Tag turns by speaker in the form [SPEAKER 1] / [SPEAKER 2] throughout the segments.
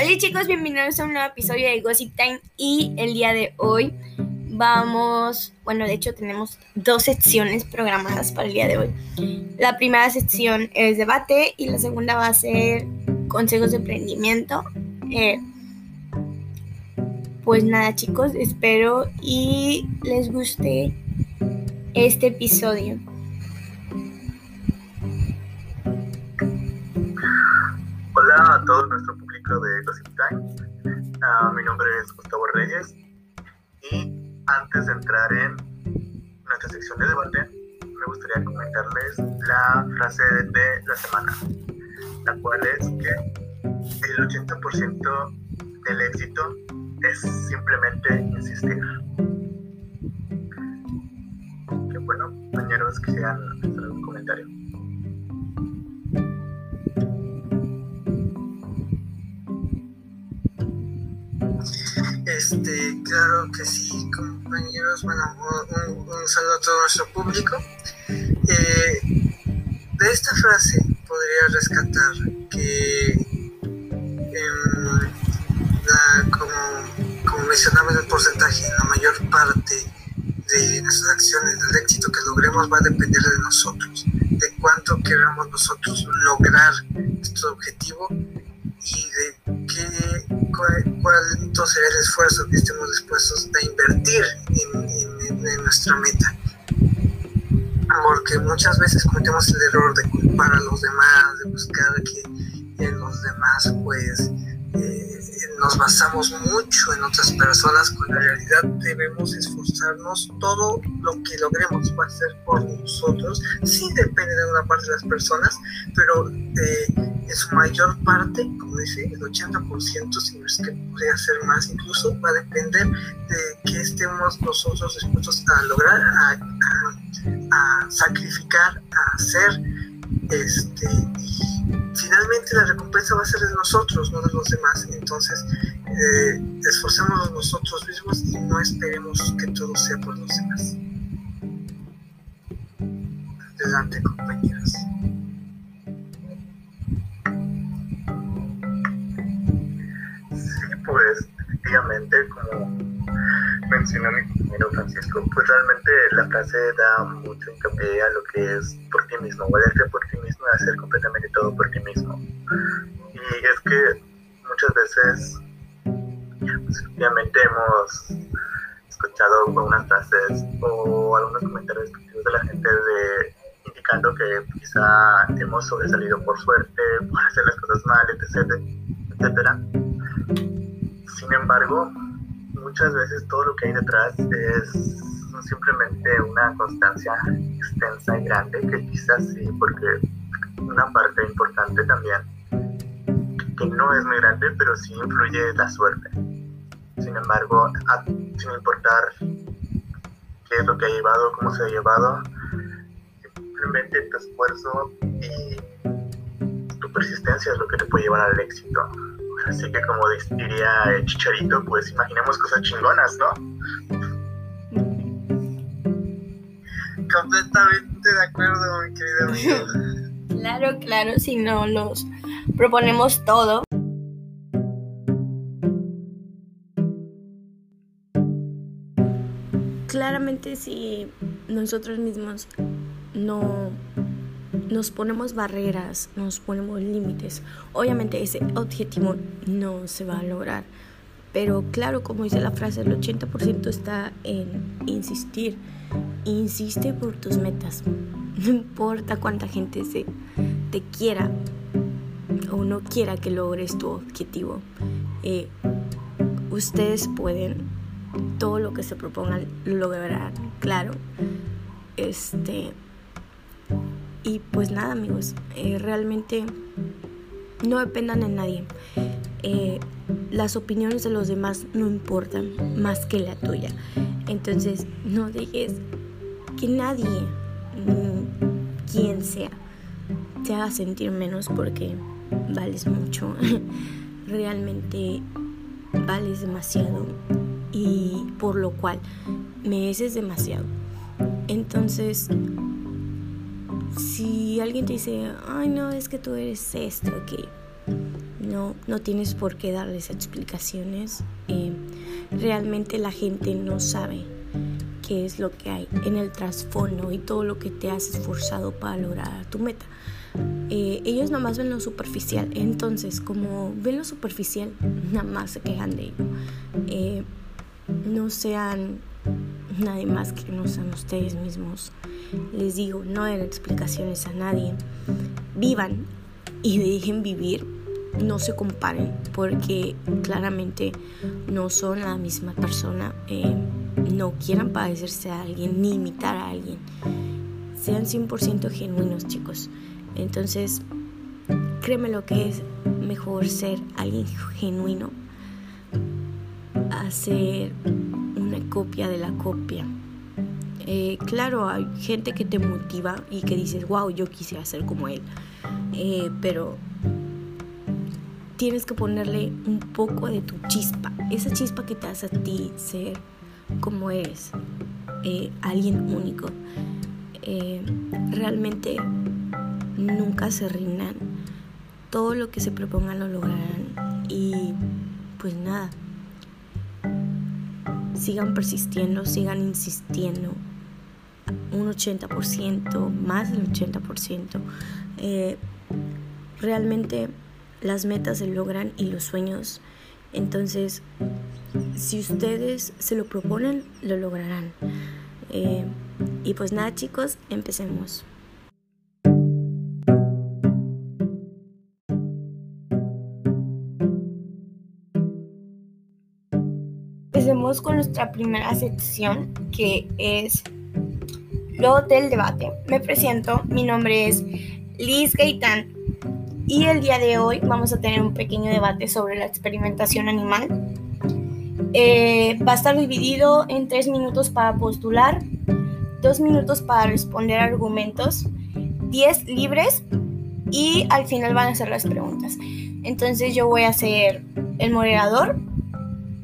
[SPEAKER 1] Hola chicos, bienvenidos a un nuevo episodio de Gossip Time y el día de hoy vamos, bueno de hecho tenemos dos secciones programadas para el día de hoy. La primera sección es debate y la segunda va a ser consejos de emprendimiento. Eh, pues nada chicos, espero y les guste este episodio.
[SPEAKER 2] Hola a todo nuestro de Gossip Time. Ah, mi nombre es Gustavo Reyes y antes de entrar en nuestra sección de debate, me gustaría comentarles la frase de la semana, la cual es que el 80% del éxito es simplemente insistir. Que bueno, compañeros, quisieran hacer algún comentario.
[SPEAKER 3] Este, claro que sí, compañeros. Bueno, un, saludo a todo nuestro público. Eh, de esta frase podría rescatar que, em, como, como mencionaba en el porcentaje, la mayor parte de nuestras acciones, del éxito que logremos va a depender de nosotros, de cuánto queramos nosotros lograr nuestro objetivo y de qué, cuánto será el esfuerzo que estemos dispuestos a invertir en, en, nuestra meta. Porque muchas veces cometemos el error de culpar a los demás, de buscar que en los demás pues eh, nos basamos mucho en otras personas cuando en realidad debemos esforzarnos todo lo que logremos va a ser por nosotros sí depende de una parte de las personas pero eh, en su mayor parte como dice el 80% si no es que podría ser más incluso va a depender de que estemos nosotros dispuestos a lograr a, sacrificar a hacer este finalmente la recompensa va a ser de nosotros, no de los demás. Entonces, eh, esforcémonos nosotros mismos y no esperemos que todo sea por los demás. Adelante, compañeras.
[SPEAKER 2] Sí, pues efectivamente, como mencionó mi compañero Francisco, pues realmente la frase da mucho hincapié a lo que es por ti mismo, valerte por ti mismo y hacer completamente todo por ti mismo. Y es que muchas veces, pues, efectivamente hemos escuchado algunas frases o algunos comentarios de la gente de indicando que quizá hemos sobresalido por suerte, por hacer las cosas mal, etc. etcétera. Sin embargo, muchas veces todo lo que hay detrás es simplemente una constancia extensa y grande, que quizás sí, porque una parte importante también, que no es muy grande, pero sí influye la suerte. Sin embargo, sin importar qué es lo que ha llevado, cómo se ha llevado, simplemente tu esfuerzo y tu persistencia es lo que te puede llevar al éxito. Así que como diría el chicharito, pues imaginemos cosas chingonas, ¿no?
[SPEAKER 3] Completamente de acuerdo, mi querido amigo.
[SPEAKER 1] Claro, claro, si no los proponemos todo. Claramente si nosotros mismos no nos ponemos barreras, nos ponemos límites, obviamente ese objetivo no se va a lograr. Pero claro, como dice la frase, el 80% está en insistir. Insiste por tus metas. No importa cuánta gente se te quiera o no quiera que logres tu objetivo. Eh, ustedes pueden todo lo que se propongan lograr, claro. Este y pues nada, amigos, eh, realmente no dependan de nadie. Eh, las opiniones de los demás no importan más que la tuya. Entonces, no dejes que nadie, mm, quien sea, te haga sentir menos porque vales mucho. Realmente vales demasiado y por lo cual mereces demasiado. Entonces, si alguien te dice, ay no, es que tú eres esto, que no, no tienes por qué darles explicaciones. Eh, realmente la gente no sabe qué es lo que hay en el trasfondo y todo lo que te has esforzado para lograr tu meta. Eh, ellos nada más ven lo superficial. Entonces, como ven lo superficial, nada más se quejan de ello. Eh, no sean nadie más que no sean ustedes mismos. Les digo, no den explicaciones a nadie. Vivan y dejen vivir. No se comparen porque claramente no son la misma persona. Eh, no quieran padecerse a alguien ni imitar a alguien. Sean 100% genuinos, chicos. Entonces, créeme lo que es mejor ser alguien genuino a una copia de la copia. Eh, claro, hay gente que te motiva y que dices, wow, yo quisiera ser como él. Eh, pero tienes que ponerle un poco de tu chispa, esa chispa que te hace a ti ser como eres, eh, alguien único. realmente nunca se rindan, todo lo que se propongan lo lograrán y pues nada, sigan persistiendo, sigan insistiendo, un 80%, más del 80%. Eh, realmente las metas se logran y los sueños. Entonces, si ustedes se lo proponen, lo lograrán. Eh, y pues nada chicos, empecemos. Empecemos con nuestra primera sección que es lo del debate. Me presento, mi nombre es Liz Gaitán y el día de hoy vamos a tener un pequeño debate sobre la experimentación animal. Eh, va a estar dividido en tres minutos para postular, dos minutos para responder argumentos, diez libres y al final van a ser las preguntas. Entonces yo voy a ser el moderador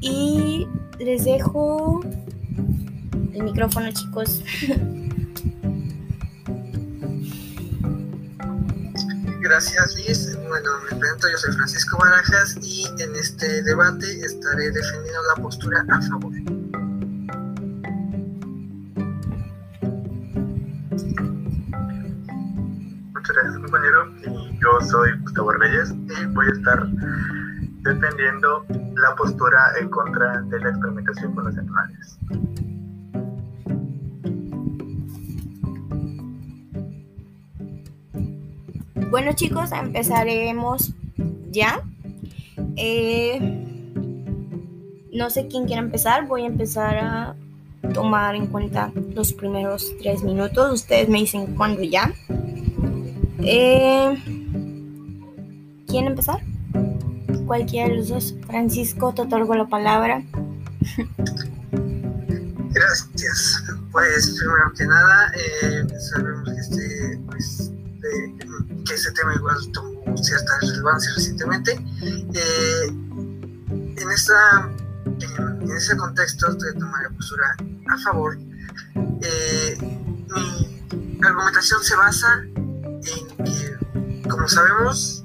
[SPEAKER 1] y les dejo el micrófono chicos.
[SPEAKER 3] Gracias Liz. Bueno, me presento, yo soy Francisco Barajas y en este debate estaré defendiendo la postura a favor.
[SPEAKER 2] Muchas gracias compañero. Y yo soy Gustavo Reyes y voy a estar defendiendo la postura en contra de la experimentación con los animales.
[SPEAKER 1] Bueno chicos, empezaremos ya. Eh, no sé quién quiere empezar, voy a empezar a tomar en cuenta los primeros tres minutos. Ustedes me dicen cuándo ya. Eh, ¿Quién empezar? Cualquiera de los dos. Francisco, te otorgo la palabra.
[SPEAKER 3] Gracias. Pues primero que nada, eh, sabemos que este, pues, que ese tema igual tomó cierta relevancia recientemente. Eh, en, esta, en, ese contexto de tomar la postura a favor, eh, mi argumentación se basa en que, como sabemos,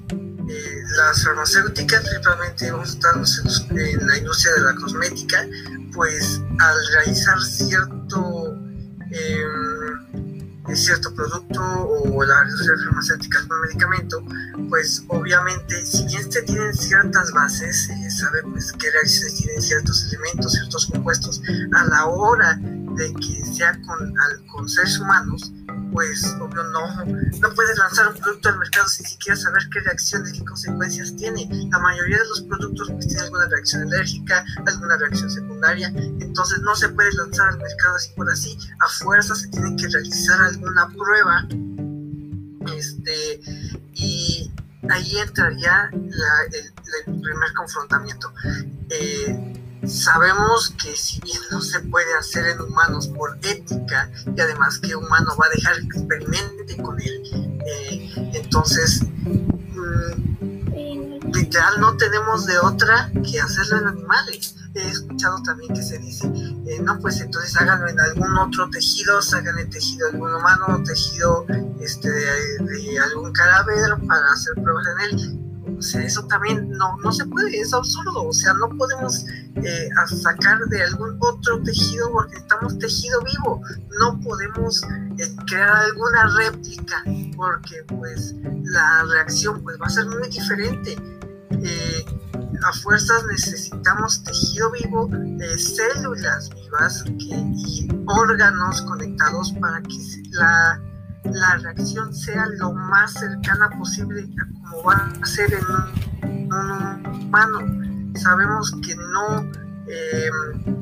[SPEAKER 3] las farmacéuticas, principalmente estamos en la industria de la cosmética, pues al realizar cierto cierto producto o la industria farmacéutica es un medicamento, pues obviamente si bien se tienen ciertas bases, se eh, sabe pues qué reacciones tienen ciertos elementos, ciertos compuestos, a la hora de que sea con, con seres humanos, pues obvio no, no puedes lanzar un producto al mercado sin siquiera saber qué reacciones, qué consecuencias tiene. La mayoría de los productos pues tienen alguna reacción alérgica, alguna reacción secundaria, entonces no se puede lanzar al mercado así por así, a fuerza se tiene que realizar alguna prueba, este, y ahí entraría el, primer confrontamiento. Eh, Sabemos que si bien no se puede hacer en humanos por ética y además que humano va a dejar que experimente con él, eh, entonces mm, literal no tenemos de otra que hacerlo en animales. He escuchado también que se dice, eh, no, pues entonces háganlo en algún otro tejido, hagan el tejido de algún humano, tejido este, de, de algún cadáver para hacer pruebas en él O sea, eso también no, no se puede, es absurdo. O sea, no podemos eh, sacar de algún otro tejido porque estamos tejido vivo. No podemos eh, crear alguna réplica porque pues la reacción pues va a ser muy diferente. Eh, a fuerzas necesitamos tejido vivo, células vivas y órganos conectados para que la, la, reacción sea lo más cercana posible a como va a ser en un, humano. Sabemos que no, em,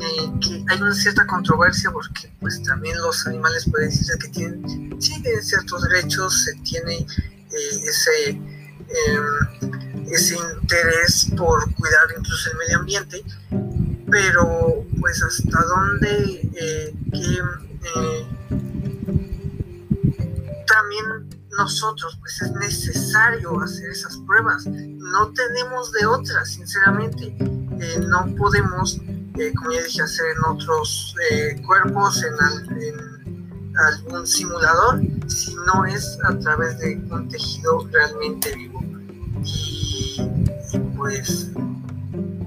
[SPEAKER 3] eh, que hay una cierta controversia porque pues también los animales pueden decirse que tienen, tienen ciertos derechos, se tiene eh, ese ese interés por cuidar incluso el medio ambiente, pero pues hasta dónde eh, que, eh, también nosotros pues es necesario hacer esas pruebas, no tenemos de otras, sinceramente, eh, no podemos, como ya dije, hacer en otros cuerpos, en, algún simulador, si no es a través de un tejido realmente vivo. Y pues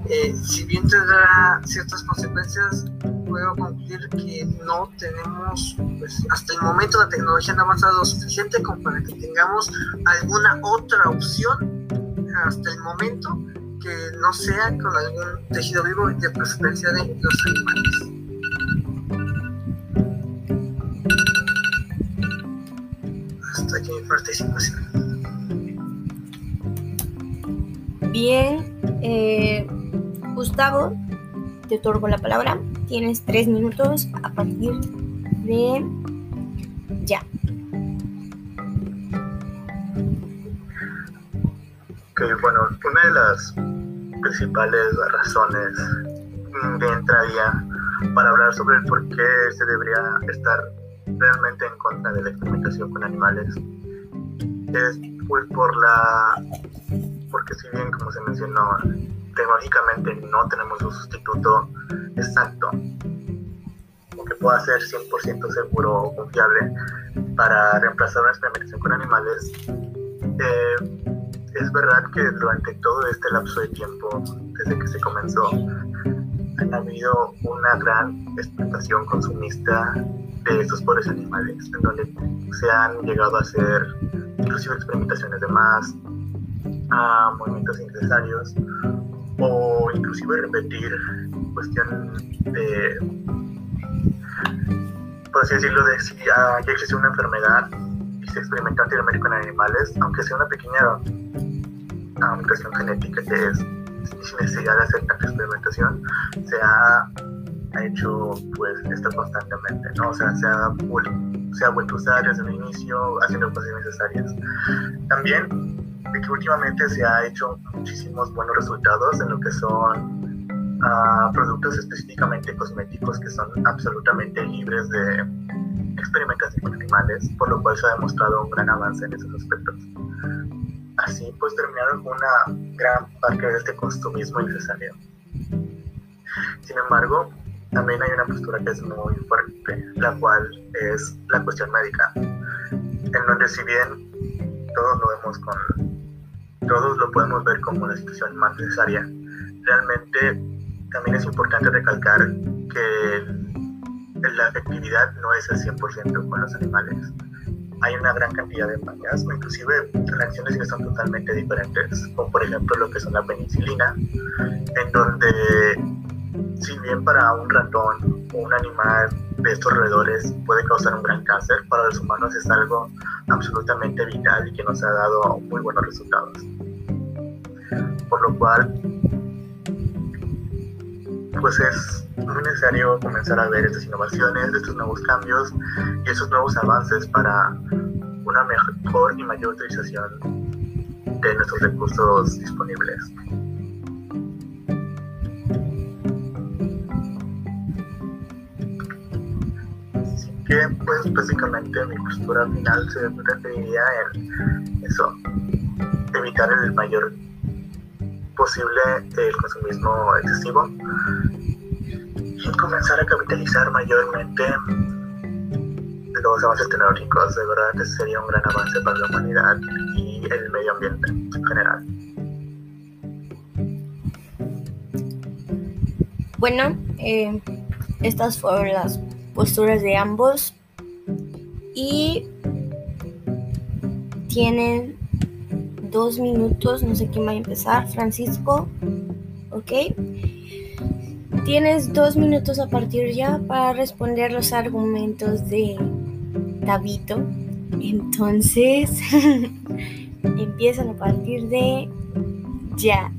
[SPEAKER 3] eh, si bien tendrá ciertas consecuencias, puedo concluir que no tenemos, pues hasta el momento la tecnología no ha avanzado lo suficiente como para que tengamos alguna otra opción hasta el momento que no sea con algún tejido vivo de preferencia de los animales. Hasta aquí mi participación.
[SPEAKER 1] Bien, eh, Gustavo, te otorgo la palabra. Tienes tres minutos a partir de ya.
[SPEAKER 2] Ok, bueno, una de las principales razones de entrada para hablar sobre el por qué se debería estar realmente en contra de la experimentación con animales es pues por la porque si bien, como se mencionó, tecnológicamente no tenemos un sustituto exacto que pueda ser 100% seguro o confiable para reemplazar una experimentación con animales, eh, es verdad que durante todo este lapso de tiempo, desde que se comenzó, ha habido una gran explotación consumista de estos pobres animales, en donde se han llegado a hacer inclusive experimentaciones de más, a movimientos innecesarios o inclusive repetir cuestión de, por así decirlo, de si ya, existe una enfermedad y se experimenta anteriormente con animales, aunque sea una pequeña mutación genética que es sin necesidad de hacer tanta experimentación, se ha, hecho pues esto constantemente, ¿no? O sea, se ha, se ha vuelto a usar desde el inicio haciendo cosas innecesarias. También que últimamente se ha hecho muchísimos buenos resultados en lo que son ah, productos específicamente cosméticos que son absolutamente libres de experimentación con animales, por lo cual se ha demostrado un gran avance en esos aspectos. Así pues terminaron una gran parte de este consumismo innecesario. Sin embargo, también hay una postura que es muy fuerte, la cual es la cuestión médica, en donde si bien todos lo vemos con todos lo podemos ver como la situación más necesaria. Realmente también es importante recalcar que la efectividad no es el 100% con los animales. Hay una gran cantidad de o inclusive reacciones que son totalmente diferentes, como por ejemplo lo que son la penicilina, en donde si bien para un ratón o un animal de estos roedores puede causar un gran cáncer, para los humanos es algo absolutamente vital y que nos ha dado muy buenos resultados. Por lo cual, pues es muy necesario comenzar a ver estas innovaciones, estos nuevos cambios y esos nuevos avances para una mejor y mayor utilización de nuestros recursos disponibles. que pues básicamente mi postura final se referiría en eso, evitar el mayor posible el consumismo excesivo y comenzar a capitalizar mayormente los avances tecnológicos. De verdad, que sería un gran avance para la humanidad y el medio ambiente en general.
[SPEAKER 1] Bueno, eh, estas fueron las posturas de ambos y tienen dos minutos, no sé quién va a empezar, Francisco, ¿ok? Tienes dos minutos a partir ya para responder los argumentos de David. Entonces, empiezan a partir de ya.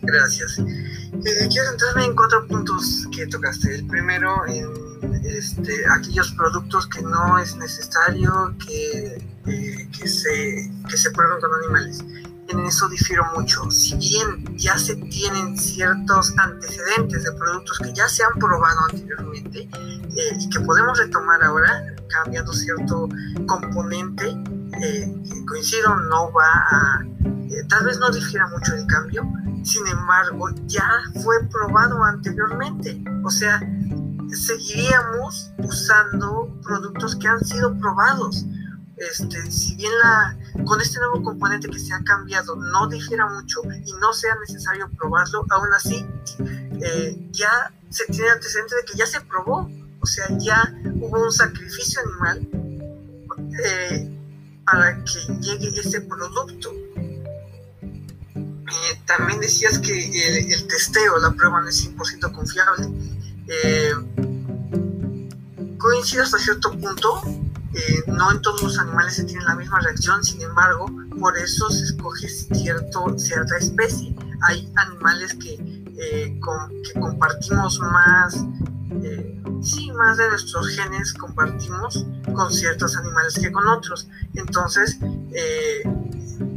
[SPEAKER 3] Gracias. Eh, quiero centrarme en cuatro puntos que tocaste. El primero, en este, aquellos productos que no es necesario que, eh, que, se, que se prueben con animales. En eso difiero mucho. Si bien ya se tienen ciertos antecedentes de productos que ya se han probado anteriormente eh, y que podemos retomar ahora, cambiando cierto componente, coincido, no va a, tal vez no difiera mucho el cambio, sin embargo, ya fue probado anteriormente. O sea, seguiríamos usando productos que han sido probados. Este, si bien la, con este nuevo componente que se ha cambiado no difiera mucho y no sea necesario probarlo, aún así eh, ya se tiene antecedente de que ya se probó. O sea, ya hubo un sacrificio animal eh, para que llegue ese producto. Eh, también decías que el, testeo, la prueba no es 100% confiable. Eh, hasta cierto punto. Eh, no en todos los animales se tiene la misma reacción, sin embargo, por eso se escoge cierta especie. Hay animales que, que compartimos más, sí, más de nuestros genes compartimos con ciertos animales que con otros. Entonces,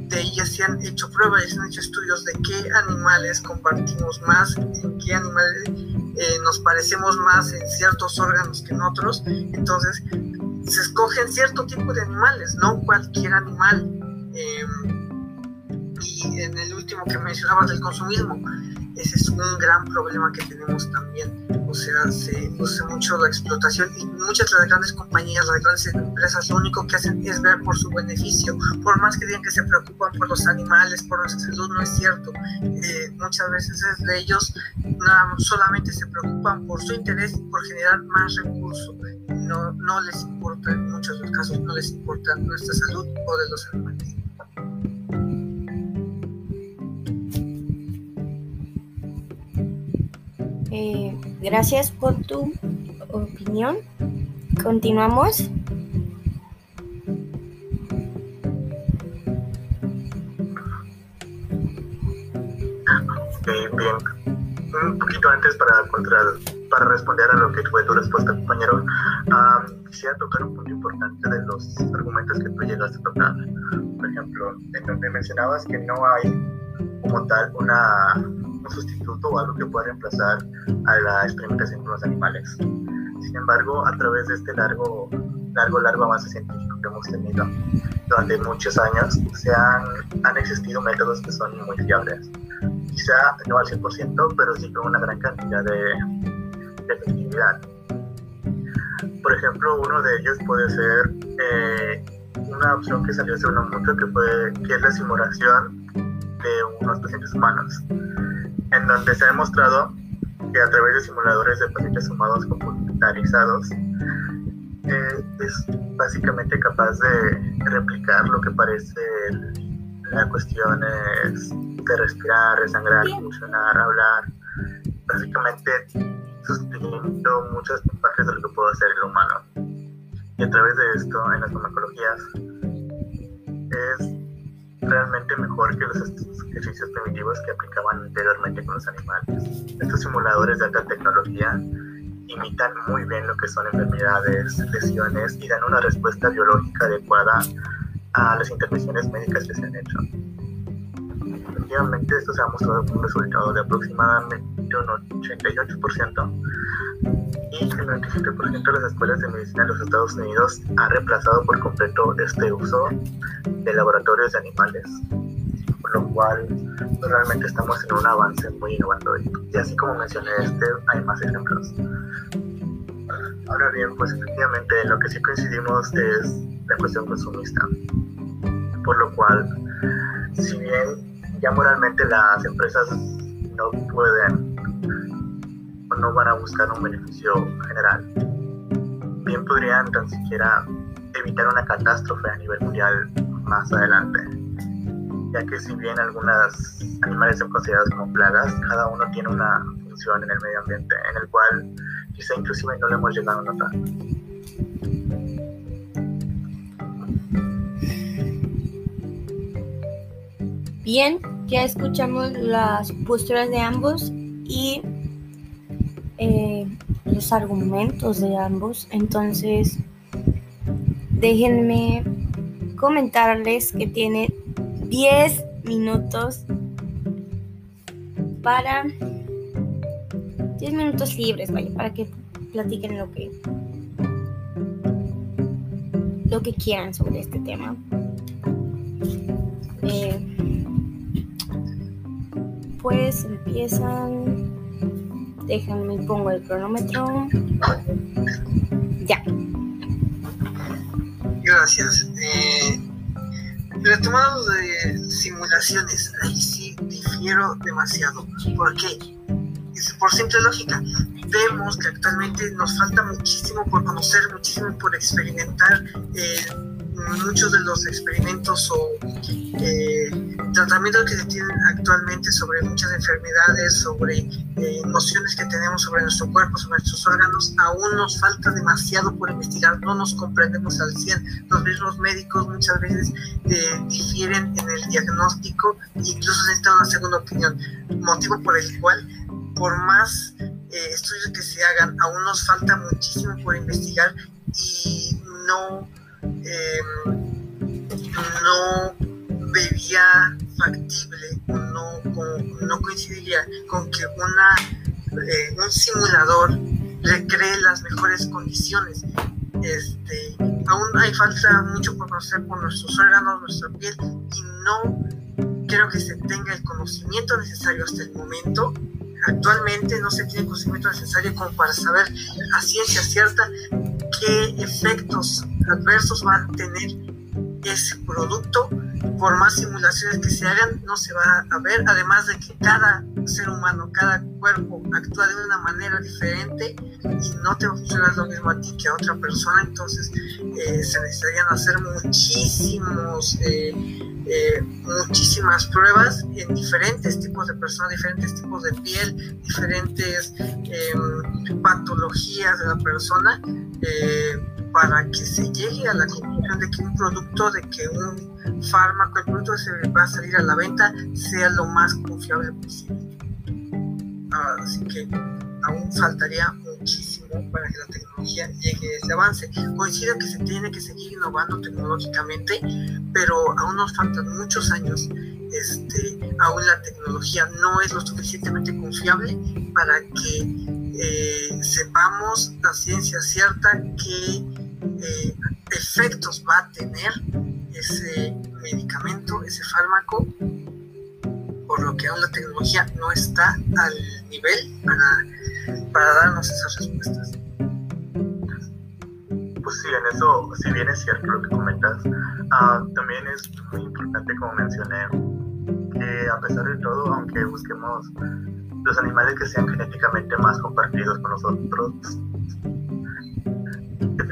[SPEAKER 3] de ellas se han hecho pruebas y se han hecho estudios de qué animales compartimos más, en qué animales eh, nos parecemos más en ciertos órganos que en otros. Entonces, se escogen cierto tipo de animales, no cualquier animal. Em, y en el último que mencionabas del consumismo, ese es un gran problema que tenemos también. O sea, se usa mucho la explotación y muchas de las grandes compañías, las grandes empresas, lo único que hacen es ver por su beneficio. Por más que digan que se preocupan por los animales, por nuestra salud, no es cierto. Eh, muchas veces es de ellos nada, solamente se preocupan por su interés y por generar más recursos. No, no les importa, en muchos de los casos, no les importa nuestra salud o de los animales.
[SPEAKER 1] Eh, gracias por tu opinión. Continuamos.
[SPEAKER 2] bien, un poquito antes para, contra, para responder a lo que fue tu respuesta, compañero, quisiera tocar un punto importante de los argumentos que tú llegaste a tocar. Por ejemplo, en donde mencionabas que no hay como tal una sustituto o algo que pueda reemplazar a la experimentación con los animales. Sin embargo, a través de este largo, largo, largo avance científico que hemos tenido durante muchos años, se han, han existido métodos que son muy fiables. Quizá no al 100%, pero sí con una gran cantidad de, de efectividad. Por ejemplo, uno de ellos puede ser eh, una opción que salió hace uno mucho, que, fue, que es la simulación de unos pacientes humanos en donde se ha demostrado que a través de simuladores de pacientes humanos computarizados eh, es básicamente capaz de replicar lo que parece la cuestión de respirar, resangrar, funcionar, hablar, básicamente sustituyendo muchas partes de lo que puede hacer el humano. Y a través de esto, en las farmacologías, es realmente mejor que los ejercicios primitivos que aplicaban anteriormente con los animales. Estos simuladores de alta tecnología imitan muy bien lo que son enfermedades, lesiones y dan una respuesta biológica adecuada a las intervenciones médicas que se han hecho. Efectivamente, esto se ha mostrado un resultado de aproximadamente un 88% y el 97% de las escuelas de medicina de los Estados Unidos ha reemplazado por completo este uso de laboratorios de animales, por lo cual realmente estamos en un avance muy innovador. Y así como mencioné este, hay más ejemplos. Ahora bien, pues efectivamente lo que sí coincidimos es la cuestión consumista, por lo cual, si bien ya moralmente las empresas no pueden no van a buscar un beneficio general, bien podrían tan siquiera evitar una catástrofe a nivel mundial más adelante, ya que si bien algunos animales son considerados como plagas, cada uno tiene una función en el medio ambiente, en el cual quizá inclusive no lo hemos llegado a notar.
[SPEAKER 1] Bien, ya escuchamos las posturas de ambos y eh, los argumentos de ambos. Entonces, déjenme comentarles que tiene 10 minutos para 10 minutos libres, vaya, para que platiquen lo que lo que quieran sobre este tema. Eh, pues empiezan. Déjenme pongo el cronómetro. Ya.
[SPEAKER 3] Gracias. Eh, de simulaciones, ahí sí difiero demasiado. ¿Por qué? Es por simple lógica. Vemos que actualmente nos falta muchísimo por conocer, muchísimo por experimentar. Eh, muchos de los experimentos o eh, tratamientos que se tienen actualmente sobre muchas enfermedades, sobre eh, nociones que tenemos sobre nuestro cuerpo, sobre nuestros órganos, aún nos falta demasiado por investigar, no nos comprendemos al 100. Los mismos médicos muchas veces eh, difieren en el diagnóstico e incluso necesitan una segunda opinión, motivo por el cual, por más estudios que se hagan, aún nos falta muchísimo por investigar y no Em, no vería factible, no, no coincidiría con que una, eh, un simulador recree las mejores condiciones. Este, aún hay falta mucho por conocer por nuestros órganos, nuestra piel, y no creo que se tenga el conocimiento necesario hasta el momento. Actualmente no se tiene el conocimiento necesario como para saber a ciencia cierta qué efectos adversos va a tener ese producto. Por más simulaciones que se hagan, no se va a ver. Además de que cada ser humano, cada cuerpo actúa de una manera diferente y no te va a funcionar lo mismo a ti que a otra persona. Entonces, eh, se necesitarían hacer muchísimos. Eh, eh, muchísimas pruebas en diferentes tipos de personas, diferentes tipos de piel, diferentes em, patologías de la persona, para que se llegue a la conclusión de que un producto, de que un fármaco, el producto que se va a salir a la venta, sea lo más confiable posible. Así que aún faltaría muchísimo para que la tecnología llegue a ese avance. Coincido que se tiene que seguir innovando tecnológicamente, pero aún nos faltan muchos años. Este, aún la tecnología no es lo suficientemente confiable para que eh, sepamos la ciencia cierta qué eh, efectos va a tener ese medicamento, ese fármaco, por lo que aún la tecnología no está al nivel para, para darnos esas respuestas.
[SPEAKER 2] Pues sí, en eso, si bien es cierto lo que comentas, ah, también es muy importante, como mencioné, que a pesar de todo, aunque busquemos los animales que sean genéticamente más compartidos con nosotros,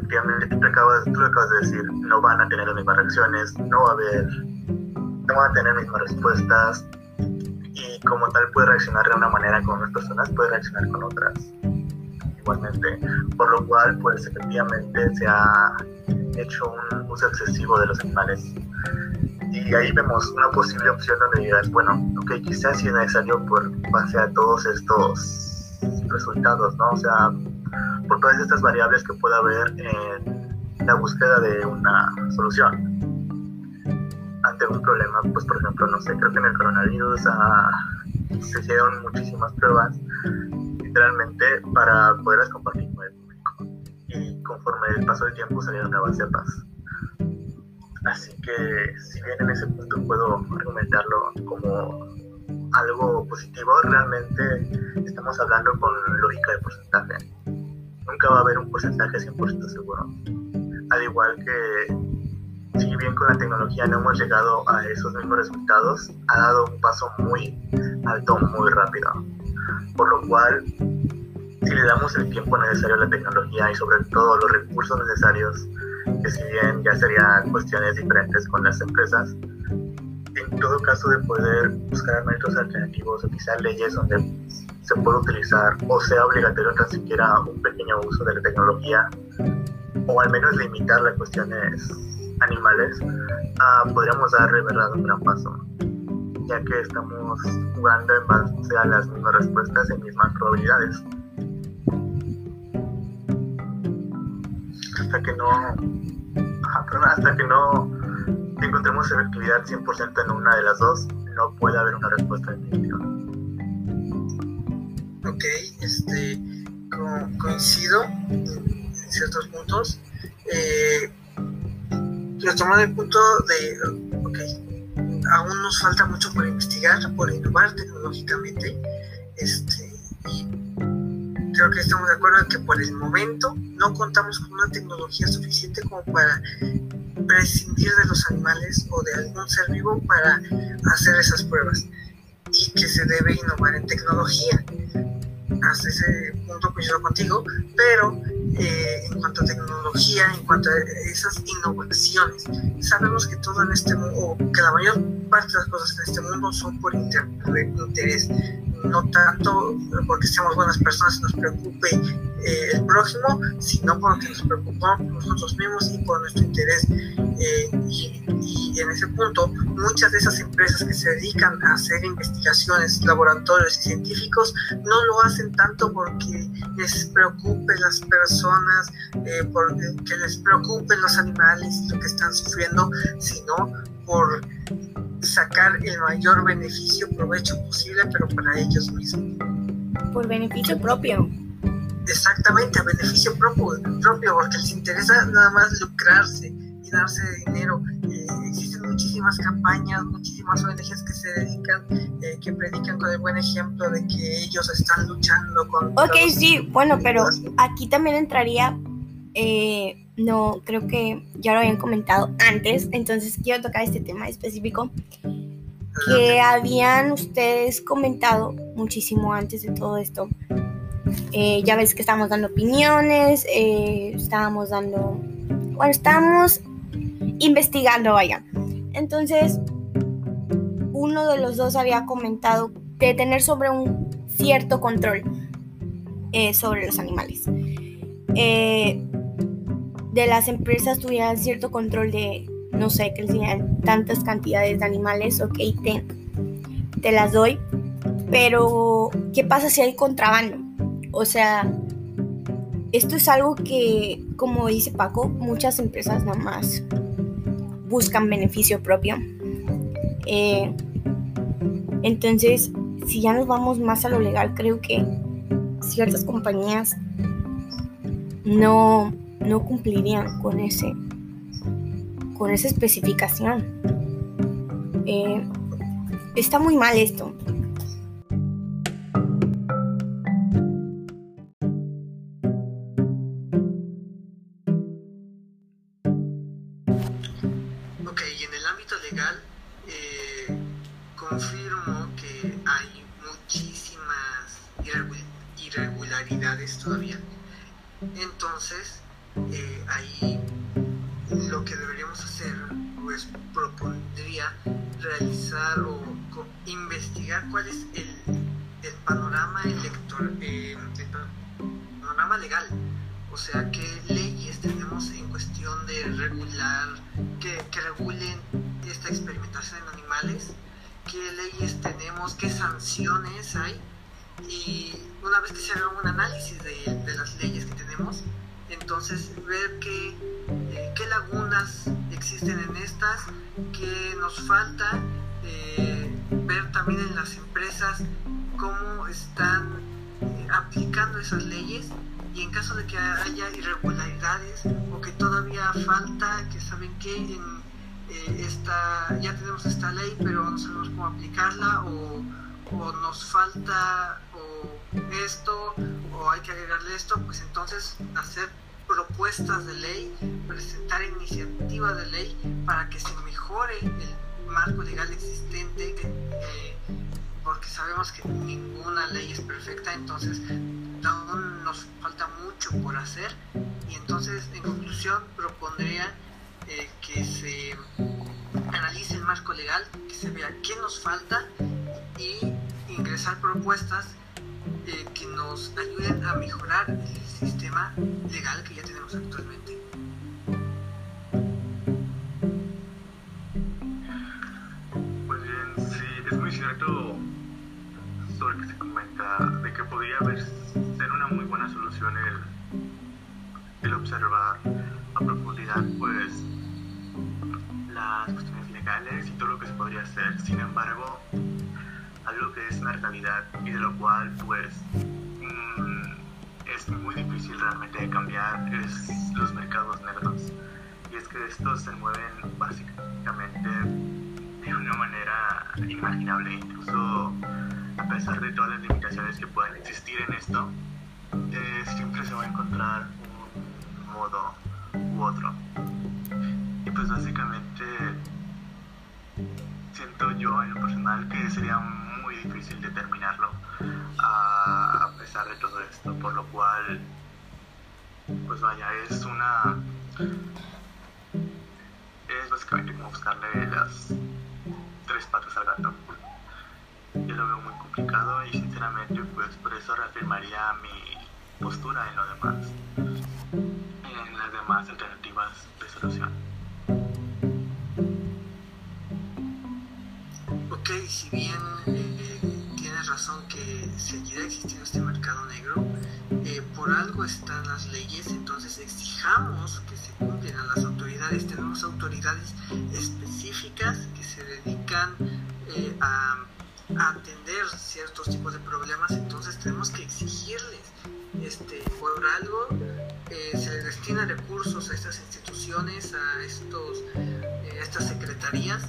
[SPEAKER 2] efectivamente, tú, acabas, tú acabas de decir, no van a tener las mismas reacciones, no va a haber, no van a tener mismas respuestas, y como tal puede reaccionar de una manera con unas personas, puede reaccionar con otras igualmente, por lo cual pues efectivamente se ha hecho un uso excesivo de los animales. Y ahí vemos una posible opción donde digas, bueno, ok, quizás si es necesario por base a todos estos resultados, ¿no? O sea, por todas estas variables que pueda haber en la búsqueda de una solución ante un problema, pues por ejemplo, no sé, creo que en el coronavirus ah, se hicieron muchísimas pruebas literalmente para poderlas compartir con el público. Y conforme el paso del tiempo salieron nuevas cepas. Así que si bien en ese punto puedo argumentarlo como algo positivo, realmente estamos hablando con lógica de porcentaje. Un nunca va a haber un porcentaje 100% seguro. Al igual que, si bien con la tecnología no hemos llegado a esos mismos resultados, ha dado un paso muy alto, muy rápido. Por lo cual, si le damos el tiempo necesario a la tecnología y sobre todo los recursos necesarios, que si bien ya serían cuestiones diferentes con las empresas, en todo caso de poder buscar métodos alternativos o quizás leyes donde se pueda utilizar o sea obligatorio tan siquiera un pequeño uso de la tecnología o al menos limitar las cuestiones animales, uh, podríamos dar de verdad un gran paso, ya que estamos jugando en base a las mismas respuestas y mismas probabilidades. Hasta que no, hasta que no encontremos efectividad 100% en una de las dos, no puede haber una respuesta definitiva.
[SPEAKER 3] Ok, este, coincido en ciertos puntos. Eh, retomando el punto de, ok, aún nos falta mucho por investigar, por innovar tecnológicamente, este, y creo que estamos de acuerdo en que por el momento no contamos con una tecnología suficiente como para prescindir de los animales o de algún ser vivo para hacer esas pruebas y que se debe innovar en tecnología. Hasta ese punto coincido contigo, pero eh, en cuanto a tecnología, en cuanto a esas innovaciones, sabemos que todo en este mundo, que la mayor parte de las cosas en este mundo son por interés, no tanto porque seamos buenas personas y nos preocupe eh, el prójimo, sino porque nos preocupamos nosotros mismos y por nuestro interés. Eh, y, en ese punto, muchas de esas empresas que se dedican a hacer investigaciones, laboratorios y científicos, no lo hacen tanto porque les preocupen las personas, eh, porque les preocupen los animales y lo que están sufriendo, sino por sacar el mayor beneficio, provecho posible, pero para ellos mismos.
[SPEAKER 1] Por beneficio propio.
[SPEAKER 3] Exactamente, a beneficio propio, propio porque les interesa nada más lucrarse y darse dinero. Eh, existen muchísimas campañas, muchísimas ONGs que se dedican, eh, que predican con el buen ejemplo de que ellos están luchando con...
[SPEAKER 1] Ok, sí, bueno, pero aquí también entraría... Eh, no, creo que ya lo habían comentado antes, entonces quiero tocar este tema específico que habían ustedes comentado muchísimo antes de todo esto. Eh, ya ves que estábamos dando opiniones, eh, estábamos dando, bueno, estábamos investigando, vaya. Entonces, uno de los dos había comentado de tener sobre un cierto control eh, sobre los animales. Eh, de las empresas tuvieran cierto control de, no sé, que les tantas cantidades de animales, ok, te, te las doy, pero ¿qué pasa si hay contrabando? O sea, esto es algo que, como dice Paco, muchas empresas nada más buscan beneficio propio. Eh, entonces, si ya nos vamos más a lo legal, creo que ciertas compañías no no cumplirían con ese con esa especificación. Eh, está muy mal esto.
[SPEAKER 3] Investigar cuál es el, panorama electoral, eh, panorama legal, o sea, qué leyes tenemos en cuestión de regular, que, regulen esta experimentación en animales, qué leyes tenemos, qué sanciones hay, y una vez que se haga un análisis de, de las leyes que tenemos, entonces, ver qué, eh, qué lagunas existen en estas, qué nos falta, eh, ver también en las empresas cómo están eh, aplicando esas leyes y en caso de que haya irregularidades o que todavía falta, que saben que en, esta, ya tenemos esta ley pero no sabemos cómo aplicarla o, o nos falta o esto o hay que agregarle esto, pues entonces hacer propuestas de ley, presentar iniciativas de ley para que se mejore el marco legal existente, porque sabemos que ninguna ley es perfecta, entonces aún nos falta mucho por hacer y entonces en conclusión propondría eh, que se analice el marco legal, que se vea qué nos falta y ingresar propuestas eh, que nos ayuden a mejorar el sistema legal que ya tenemos actualmente.
[SPEAKER 2] Cierto sobre que se comenta, de que podría ser una muy buena solución el, el observar a profundidad pues las cuestiones legales y todo lo que se podría hacer. Sin embargo, algo que es una realidad y de lo cual pues mmm, es muy difícil realmente de cambiar es los mercados negros. Y es que estos se mueven básicamente de una manera inimaginable, incluso a pesar de todas las limitaciones que puedan existir en esto, eh, siempre se va a encontrar un modo u otro. Y pues básicamente siento yo en lo personal que sería muy difícil determinarlo a pesar de todo esto, por lo cual pues vaya, es una es básicamente como buscarle las tres patas al gato. Yo lo veo muy complicado y sinceramente pues por eso reafirmaría mi postura en lo demás, en las demás alternativas de solución.
[SPEAKER 3] Ok, si bien eh, tienes razón que seguirá existiendo este mercado negro, eh, por algo están las leyes, entonces exijamos que se cumplan las Tenemos autoridades específicas que se dedican eh, a, atender ciertos tipos de problemas, entonces tenemos que exigirles. Este, por algo eh, se les destina recursos a estas instituciones, a estos, estas secretarías,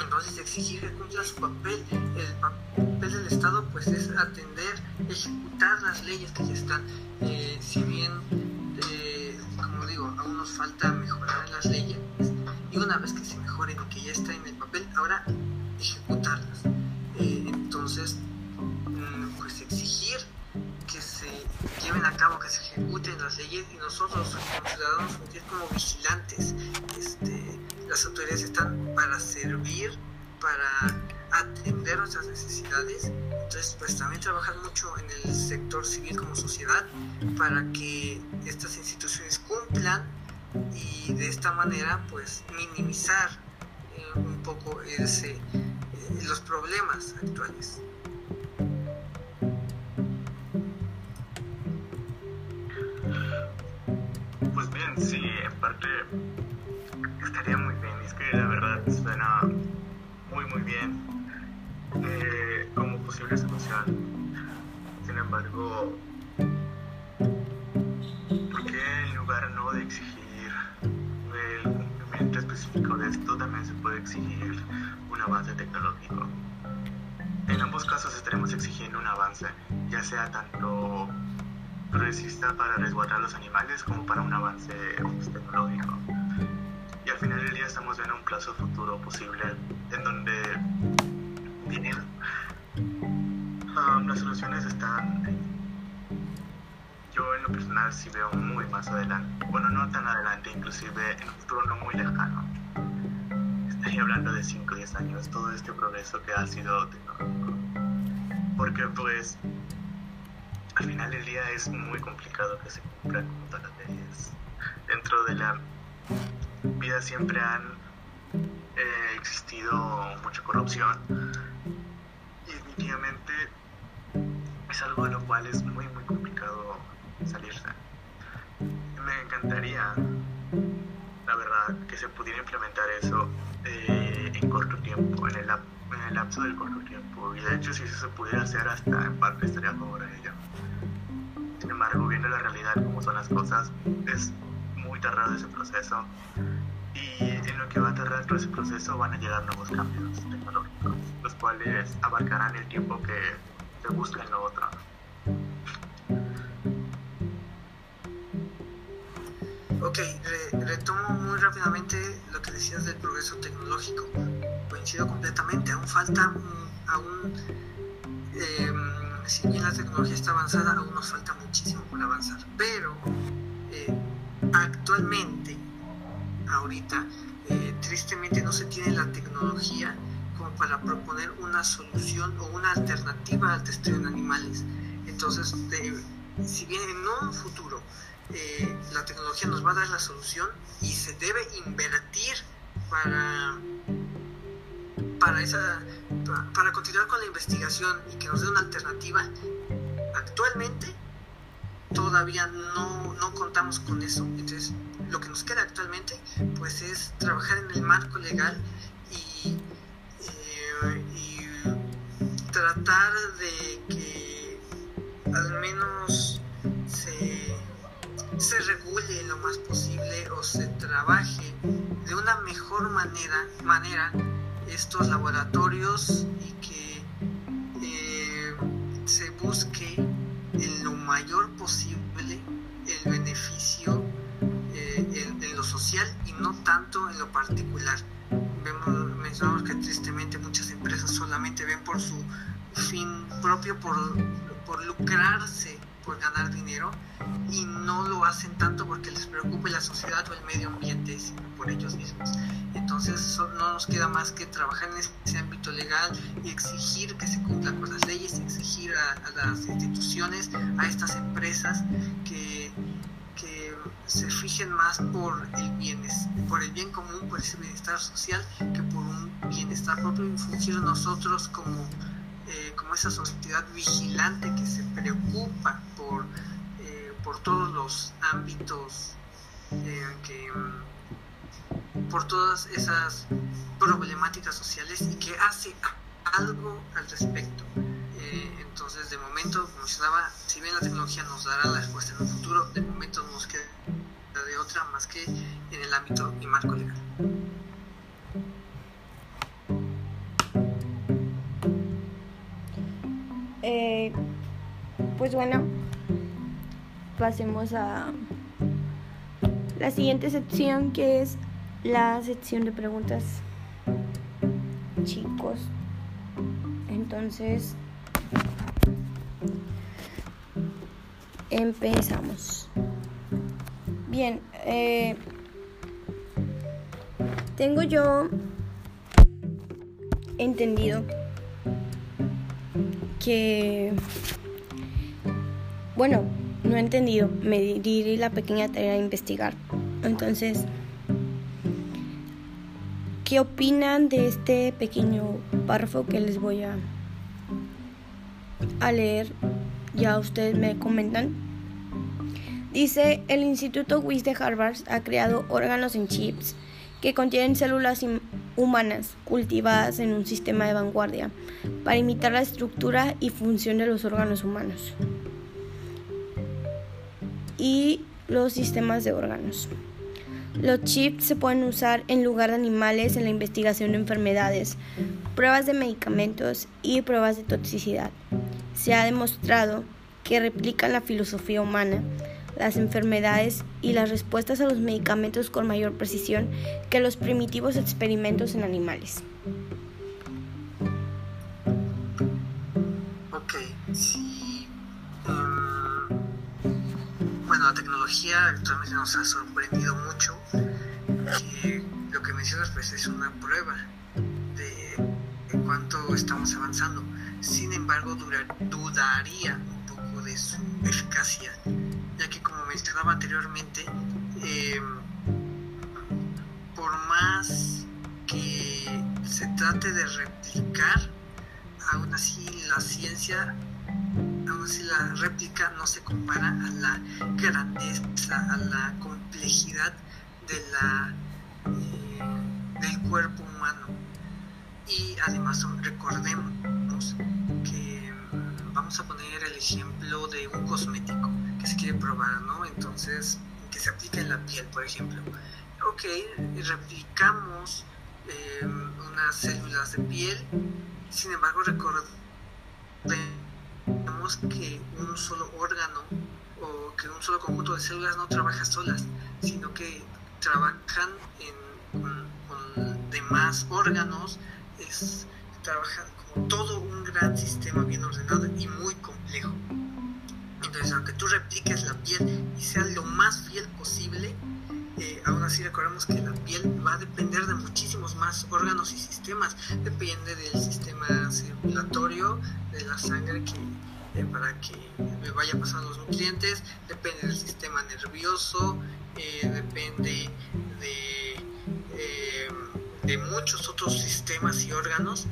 [SPEAKER 3] entonces exigir que cumplan su papel. El papel del Estado pues es atender, ejecutar las leyes que ya están. Eh, si bien, eh, digo, aún nos falta mejorar las leyes, y una vez que se mejoren y que ya está en el papel, ahora ejecutarlas. Eh, entonces, mm, pues exigir que se lleven a cabo, que se ejecuten las leyes y nosotros como ciudadanos sentir como vigilantes. Este, las autoridades están para servir, para atender nuestras necesidades. Entonces, pues también trabajar mucho en el sector civil como sociedad para que estas instituciones cumplan y de esta manera, pues minimizar eh, un poco ese, eh, los problemas actuales.
[SPEAKER 2] Pues bien, sí, en parte estaría muy bien. Es que la verdad suena muy, muy bien eh, como posible solución. Sin embargo, ¿por qué en lugar no de exigir el cumplimiento específico de esto, también se puede exigir un avance tecnológico? En ambos casos estaremos exigiendo un avance, ya sea tanto progresista para resguardar los animales como para un avance tecnológico. Y al final del día estamos viendo un plazo futuro posible en donde bien, um, las soluciones están, yo en lo personal sí veo muy más adelante, bueno no tan adelante, inclusive en un futuro no muy lejano. Estaría hablando de 5 o 10 años, todo este progreso que ha sido tecnológico. Porque pues al final del día es muy complicado que se cumplan todas las leyes. Dentro de la vida siempre han eh, existido mucha corrupción y definitivamente es algo de lo cual es muy muy complicado salirse. Me encantaría, la verdad, que se pudiera implementar eso eh, en corto tiempo, en el, en el lapso del corto tiempo. Y de hecho si eso se pudiera hacer hasta en parte estaría a favor de ello. Sin embargo, viendo la realidad como son las cosas, es muy tardado ese proceso y que va a tardar todo ese proceso, van a llegar nuevos cambios tecnológicos, los cuales abarcarán el tiempo que se busca en la otra.
[SPEAKER 3] Ok, retomo muy rápidamente lo que decías del progreso tecnológico. Coincido completamente, aún falta, aún, eh, si bien la tecnología está avanzada, aún nos falta muchísimo por avanzar. Pero eh, actualmente, ahorita, eh, tristemente no se tiene la tecnología como para proponer una solución o una alternativa al testeo en animales. Entonces, si bien en un futuro eh, la tecnología nos va a dar la solución y se debe invertir para para esa para continuar con la investigación y que nos dé una alternativa actualmente todavía no, no contamos con eso. Entonces lo que nos queda actualmente pues es trabajar en el marco legal y, eh, y tratar de que al menos se se regule lo más posible o se trabaje de una mejor manera, manera estos laboratorios y que eh, se busque en lo mayor posible el beneficio eh, en, lo social y no tanto en lo particular. Vemos, mencionamos que tristemente muchas empresas solamente ven por su fin propio, por, por lucrarse por ganar dinero y no lo hacen tanto porque les preocupe la sociedad o el medio ambiente, sino por ellos mismos. Entonces no nos queda más que trabajar en ese ámbito legal y exigir que se cumplan con las leyes, exigir a, las instituciones, a estas empresas que, que se fijen más por el bienestar, por el bien común, por ese bienestar social, que por un bienestar propio y fungir nosotros como eh, como esa sociedad vigilante que se preocupa por, eh, por todos los ámbitos, eh, por todas esas problemáticas sociales y que hace algo al respecto. entonces, de momento, como daba, si bien la tecnología nos dará la respuesta en un futuro, de momento no nos queda de otra más que en el ámbito y marco legal.
[SPEAKER 1] Eh, pues bueno, pasemos a la siguiente sección que es la sección de preguntas chicos. Entonces, empezamos. Bien, eh, tengo yo entendido que, bueno, no he entendido, me di la pequeña tarea de investigar. Entonces, ¿qué opinan de este pequeño párrafo que les voy a, a leer? Ya ustedes me comentan. Dice, el Instituto WIS de Harvard ha creado órganos en chips que contienen células humanas cultivadas en un sistema de vanguardia para imitar la estructura y función de los órganos humanos y los sistemas de órganos. Los chips se pueden usar en lugar de animales en la investigación de enfermedades, pruebas de medicamentos y pruebas de toxicidad. Se ha demostrado que replican la filosofía humana las enfermedades y las respuestas a los medicamentos con mayor precisión que los primitivos experimentos en animales.
[SPEAKER 3] Ok, tecnología actualmente nos ha sorprendido mucho. Y lo que mencionas pues es una prueba de, cuánto estamos avanzando. Sin embargo, dudaría un poco de su eficacia ya que como mencionaba anteriormente, eh, por más que se trate de replicar, aún así la ciencia, así la réplica no se compara a la grandeza, a la complejidad de la, eh, del cuerpo humano. Y además recordemos que mm, vamos a poner el ejemplo de un cosmético que se quiere probar, ¿no? Entonces, que se aplica en la piel, por ejemplo. Ok, replicamos em, unas células de piel, sin embargo, recordemos que un solo órgano o que un solo conjunto de células no trabaja solas, sino que trabajan con, demás órganos, es, trabajan como todo un gran sistema bien ordenado y muy complejo. Entonces, aunque tú repliques la piel y sea lo más fiel posible, eh, aún así recordemos que la piel va a depender de muchísimos más órganos y sistemas. Depende del sistema circulatorio, de la sangre que, eh, para que me vaya pasando los nutrientes, depende del sistema nervioso, eh, depende de, de muchos otros sistemas y órganos.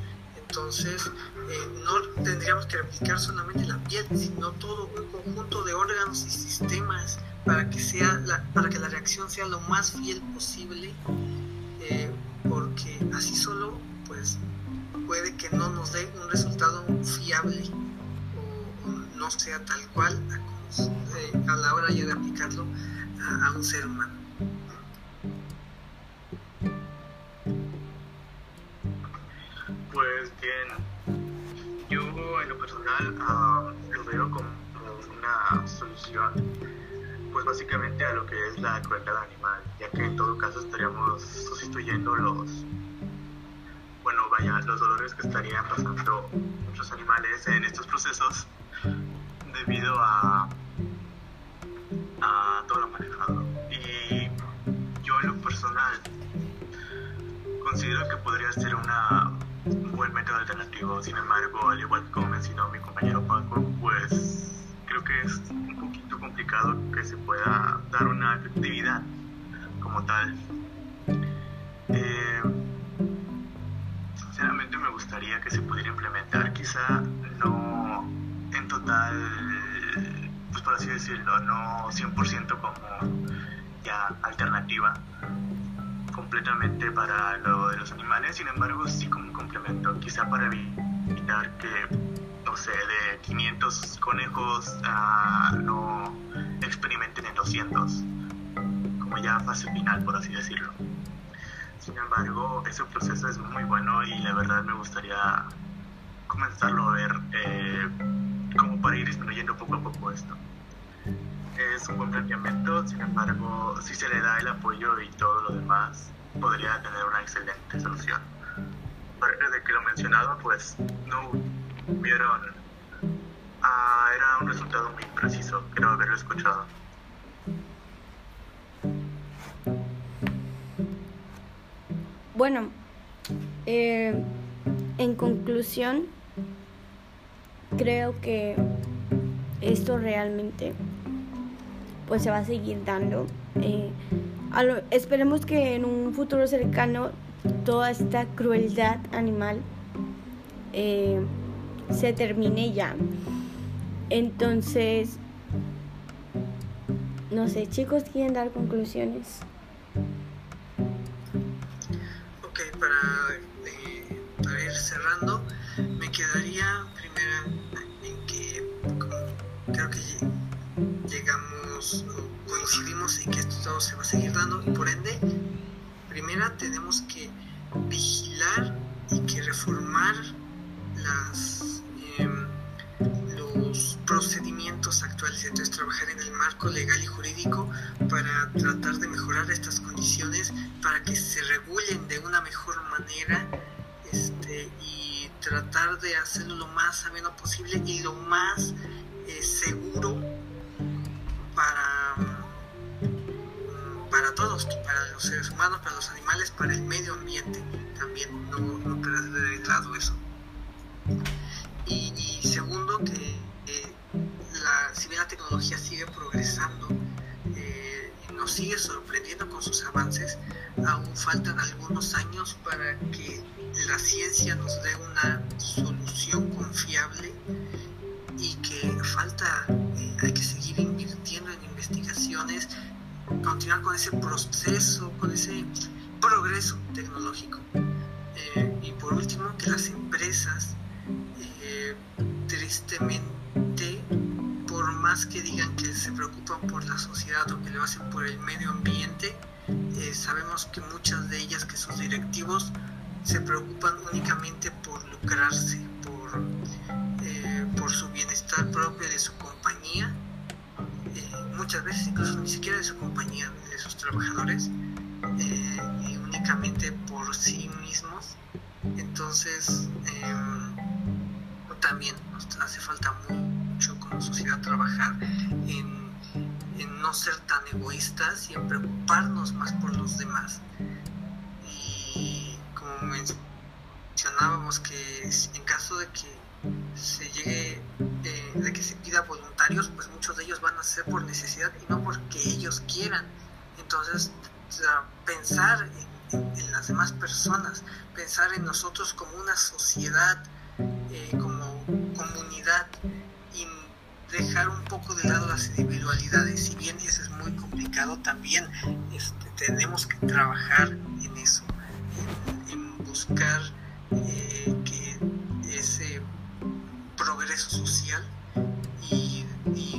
[SPEAKER 3] Entonces, eh, no tendríamos que replicar solamente la piel, sino todo un conjunto de órganos y sistemas para que, sea la, para que la reacción sea lo más fiel posible, eh, porque así solo, pues, puede que no nos dé un resultado fiable no sea tal cual a, eh, a, la hora de aplicarlo a un ser humano.
[SPEAKER 2] Pues bien, yo en lo personal uh, lo veo como una solución, pues básicamente a lo que es la crueldad animal, ya que en todo caso estaríamos sustituyendo los, bueno, vaya, los dolores que estarían pasando muchos animales en estos procesos debido a, a todo lo manejado. Y yo en lo personal considero que podría ser una un buen método alternativo. Sin embargo, al igual que mencionó mi compañero Paco, pues creo que es un poquito complicado que se pueda dar una efectividad como tal. Eh, sinceramente me gustaría que se pudiera implementar, quizá no total, pues por así decirlo, no 100% como ya alternativa completamente para lo de los animales, sin embargo sí como complemento, quizá para evitar que, no sé, de 500 conejos uh, no experimenten en 200, como ya fase final, por así decirlo. Sin embargo, ese proceso es muy bueno y la verdad me gustaría comenzarlo a ver eh, como para ir disminuyendo poco a poco esto es un buen planteamiento, sin embargo, si se le da el apoyo y todo lo demás, podría tener una excelente solución. Aparte de que lo mencionado, pues no vieron, ah, era un resultado muy preciso, creo haberlo escuchado.
[SPEAKER 1] Bueno, eh, en conclusión, creo que esto realmente pues se va a seguir dando. Eh, esperemos que en un futuro cercano toda esta crueldad animal eh, se termine ya. Entonces, no sé, chicos, ¿quieren dar conclusiones?
[SPEAKER 3] Ok, para, eh, para ir cerrando, me quedaría que llegamos, coincidimos en que esto todo se va a seguir dando y por ende, primera tenemos que vigilar y que reformar las, em, los procedimientos actuales, entonces trabajar en el marco legal y jurídico para tratar de mejorar estas condiciones, para que se regulen de una mejor manera este, y tratar de hacerlo lo más ameno posible y lo más los animales, para el medio ambiente. También no, no perder de lado eso. Y, segundo, que la, si bien la tecnología sigue progresando, eh, y nos sigue sorprendiendo con sus avances, aún faltan algunos años para que la ciencia nos dé una se preocupan únicamente por lucrarse, por por su bienestar propio de su compañía, eh, muchas veces incluso ni siquiera de su compañía, de sus trabajadores, eh, y únicamente por sí mismos. Entonces, em, también nos hace falta mucho como sociedad trabajar en no ser tan egoístas y en preocuparnos más por los demás. Mencionábamos que en caso de que se llegue, de que se pida voluntarios, pues muchos de ellos van a ser por necesidad y no porque ellos quieran. Entonces, pensar en, las demás personas, pensar en nosotros como una sociedad, eh, como comunidad y dejar un poco de lado las individualidades. Si bien eso es muy complicado, también este, tenemos que trabajar buscar eh, que ese progreso social y,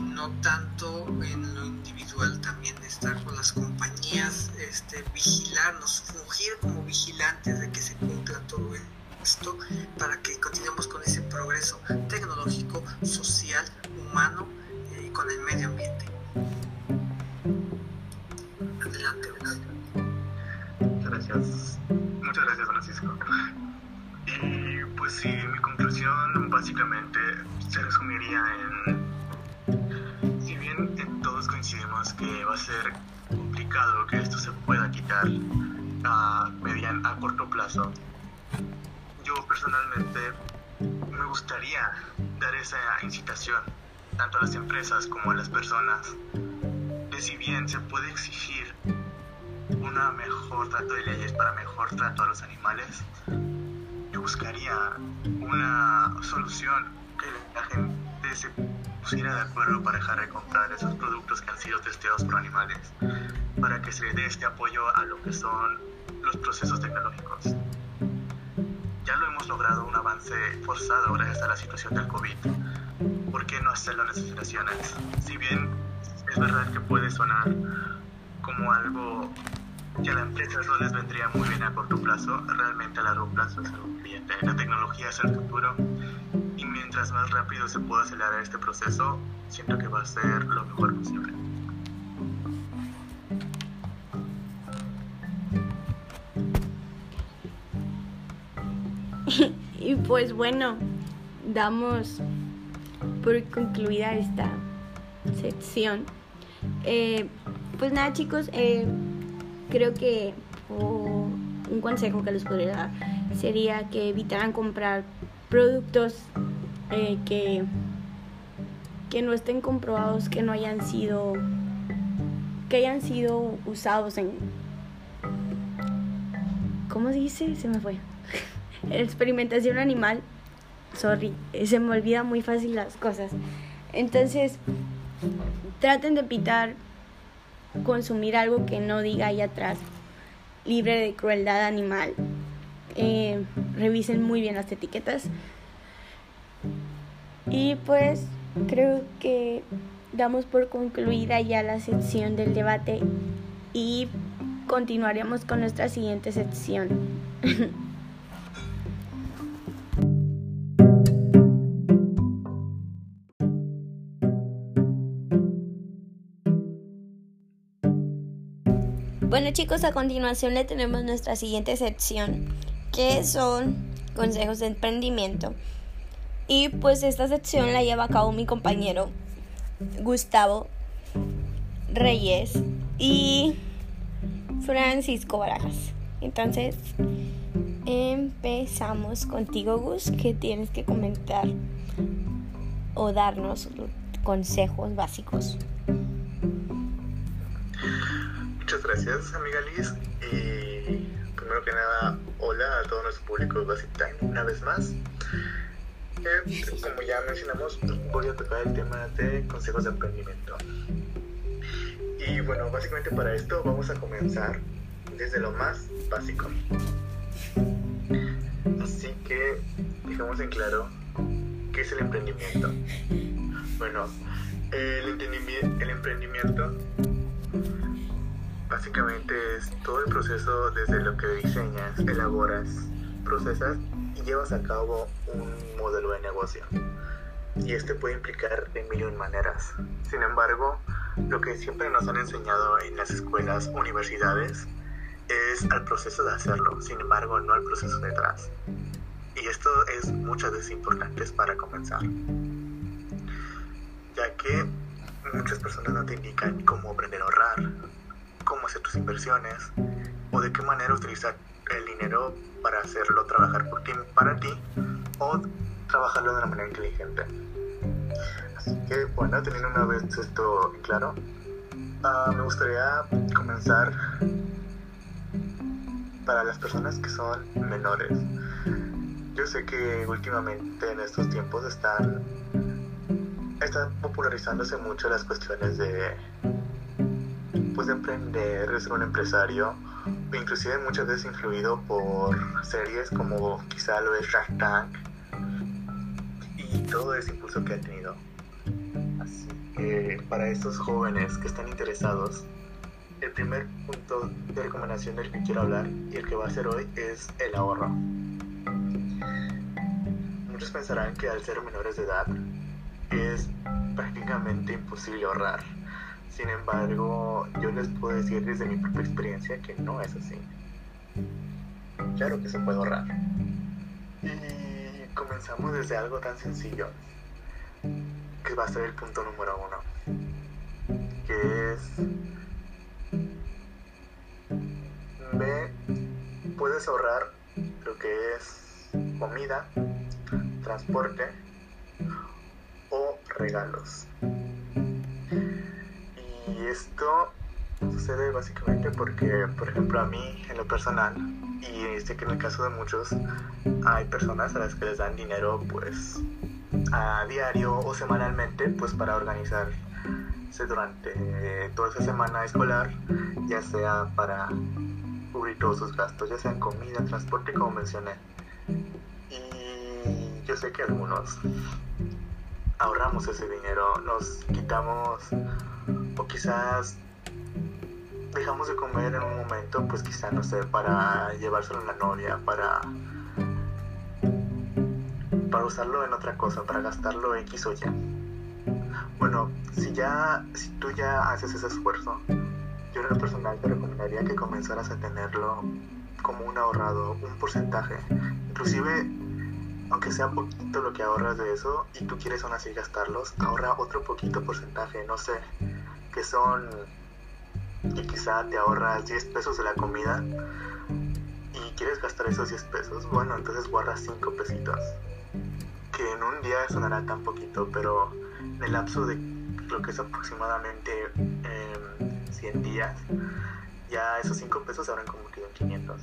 [SPEAKER 3] no tanto en lo individual, también estar con las compañías, este, vigilarnos, fungir como vigilantes de que se cumpla todo esto
[SPEAKER 2] como a las personas de si bien se puede exigir una mejor trato de leyes para mejor trato a los animales, yo buscaría una solución que la gente se pusiera de acuerdo para dejar de comprar esos productos que han sido testeados por animales, para que se dé este apoyo a lo que son los procesos tecnológicos. Ya lo hemos logrado un avance forzado gracias a la situación del COVID. ¿Por qué no hacerlo en estas situaciones? Si bien es verdad que puede sonar como algo que a la empresa no les vendría muy bien a corto plazo, realmente a largo plazo es algo cliente. La tecnología es el futuro y mientras más rápido se pueda acelerar este proceso, siento que va a ser lo mejor posible.
[SPEAKER 1] y pues bueno, damos por concluida esta sección. Eh, pues nada chicos, eh, creo que un consejo que les podría dar sería que evitaran comprar productos eh, que, que no estén comprobados, que no hayan sido que hayan sido usados en ¿cómo se dice? Se me fue. Experimentación animal. Sorry, se me olvida muy fácil las cosas. Entonces, traten de evitar consumir algo que no diga ahí atrás libre de crueldad animal. Eh, revisen muy bien las etiquetas. Y pues creo que damos por concluida ya la sección del debate y continuaremos con nuestra siguiente sección. Bueno chicos, a continuación le tenemos nuestra siguiente sección, que son consejos de emprendimiento. Y pues esta sección la lleva a cabo mi compañero Gustavo Reyes y Francisco Barajas. Entonces, empezamos contigo, Gus, que tienes que comentar o darnos consejos básicos.
[SPEAKER 2] Muchas gracias, amiga Liz. Y primero que nada, hola a todos nuestros públicos Basic Time una vez más. Eh, como ya mencionamos, voy a tocar el tema de consejos de emprendimiento. Y bueno, básicamente para esto vamos a comenzar desde lo más básico. Así que dejemos en claro qué es el emprendimiento. Bueno, el emprendimiento Básicamente es todo el proceso desde lo que diseñas, elaboras, procesas y llevas a cabo un modelo de negocio. Y este puede implicar de mil maneras. Sin embargo, lo que siempre nos han enseñado en las escuelas, universidades, es al proceso de hacerlo, sin embargo, no al proceso detrás. Y esto es muchas veces importante para comenzar, ya que muchas personas no te indican cómo aprender a ahorrar, cómo hacer tus inversiones o de qué manera utilizar el dinero para hacerlo trabajar por ti, para ti o trabajarlo de una manera inteligente. Así que bueno, teniendo una vez esto claro, uh, me gustaría comenzar para las personas que son menores. Yo sé que últimamente en estos tiempos están, están popularizándose mucho las cuestiones de pues de emprender, de ser un empresario, inclusive muchas veces influido por series como quizá lo es Shark Tank y todo ese impulso que ha tenido. Así que para estos jóvenes que están interesados, el primer punto de recomendación del que quiero hablar y el que va a ser hoy es el ahorro. Muchos pensarán que al ser menores de edad es prácticamente imposible ahorrar sin embargo, yo les puedo decir desde mi propia experiencia que no es así. Claro que se puede ahorrar. Y comenzamos desde algo tan sencillo, que va a ser el punto número uno, que es, ve, puedes ahorrar lo que es comida, transporte o regalos. Y esto sucede básicamente porque, por ejemplo, a mí en lo personal, y sé que en el caso de muchos, hay personas a las que les dan dinero pues a diario o semanalmente pues para organizarse durante toda esa semana escolar, ya sea para cubrir todos sus gastos, ya sea en comida, transporte, como mencioné. Y yo sé que algunos ahorramos ese dinero, nos quitamos o quizás dejamos de comer en un momento, pues quizá no sé, para llevárselo a la novia, para para usarlo en otra cosa, para gastarlo X o Y. Bueno, si ya, si tú ya haces ese esfuerzo, yo en lo personal te recomendaría que comenzaras a tenerlo como un ahorrado, un porcentaje. Inclusive aunque sea poquito lo que ahorras de eso y tú quieres aún así gastarlos, ahorra otro poquito porcentaje, no sé, que son, y quizá te ahorras 10 pesos de la comida y quieres gastar esos 10 pesos, bueno, entonces guardas 5 pesitos, que en un día sonará tan poquito, pero en el lapso de lo que es aproximadamente 100 em, días, ya esos 5 pesos se habrán convertido en 500.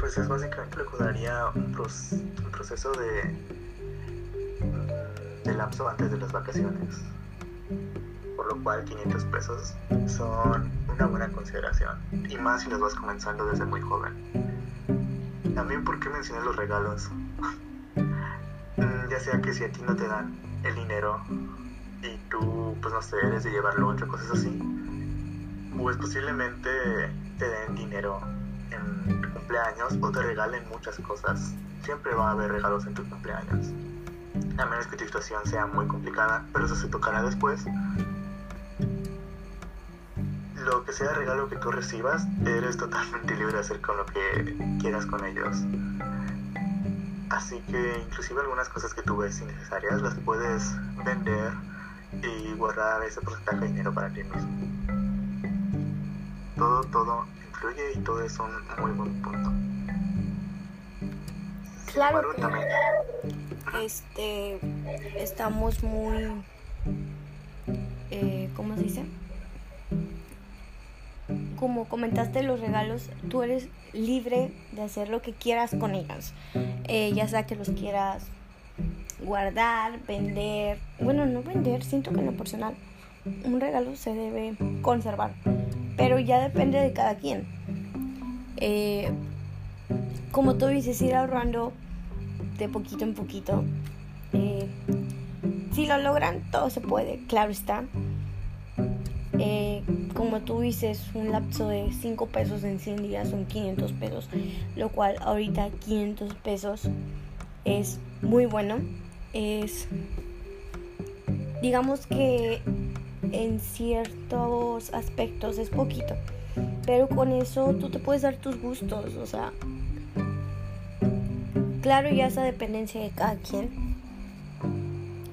[SPEAKER 2] Pues es básicamente lo que daría un, proceso de, de lapso antes de las vacaciones. Por lo cual 500 pesos son una buena consideración. Y más si los vas comenzando desde muy joven. También porque mencioné los regalos. Mm, ya sea que si a ti no te dan el dinero y tú, pues no sé, eres de llevarlo o cosas así, pues posiblemente te den dinero en tu cumpleaños o te regalen muchas cosas. Siempre va a haber regalos en tu cumpleaños. A menos que tu situación sea muy complicada, pero eso se tocará después. Lo que sea regalo que tú recibas, eres totalmente libre de hacer con lo que quieras con ellos. Así que inclusive algunas cosas que tú ves innecesarias las puedes vender y guardar ese porcentaje de dinero para ti mismo. Todo, todo y todo es un muy buen punto.
[SPEAKER 1] Claro que este estamos muy eh, ¿cómo se dice? Como comentaste los regalos, tú eres libre de hacer lo que quieras con ellos. Eh, ya sea que los quieras guardar, vender. Bueno, no vender, siento que en lo personal un regalo se debe conservar pero ya depende de cada quien. Eh, como tú dices, ir ahorrando de poquito en poquito. Eh, si lo logran, todo se puede, claro está. Eh, como tú dices, un lapso de 5 pesos en 100 días son 500 pesos, lo cual ahorita 500 pesos es muy bueno. Es digamos que en ciertos aspectos es poquito, pero con eso tú te puedes dar tus gustos, o sea, claro, ya esa dependencia de cada quien.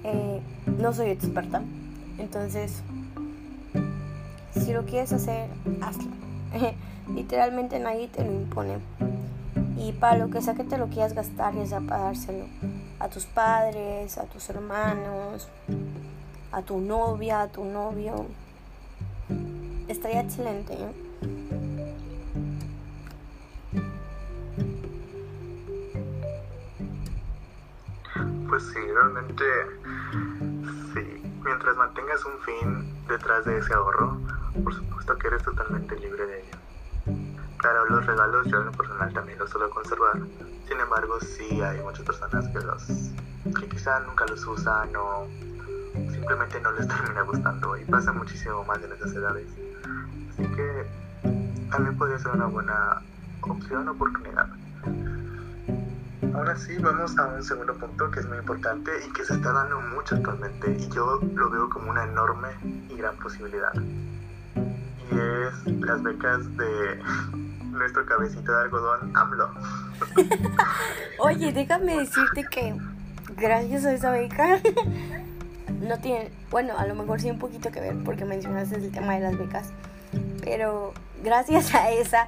[SPEAKER 1] Eh, no soy experta, entonces, si lo quieres hacer, hazlo. Literalmente nadie te lo impone. Y para lo que sea que te lo quieras gastar, ya sea para dárselo a tus padres, a tus hermanos, a tu novia, a tu novio. Estaría excelente. ¿eh?
[SPEAKER 2] Pues sí, realmente sí. Mientras mantengas un fin detrás de ese ahorro, por supuesto que eres totalmente libre de ello. Claro, los regalos yo en lo personal también los suelo conservar. Sin embargo, sí hay muchas personas que los que quizá nunca los usan o simplemente no les termina gustando y pasa muchísimo más en esas edades. Así que también podría ser una buena opción o oportunidad. Ahora sí, vamos a un segundo punto que es muy importante y que se está dando mucho actualmente y yo lo veo como una enorme y gran posibilidad. Y es las becas de nuestro cabecito de algodón AMLO.
[SPEAKER 1] Oye, déjame decirte que gracias a esa beca no tiene, bueno, a lo mejor sí un poquito que ver porque mencionaste el tema de las becas, pero gracias a esa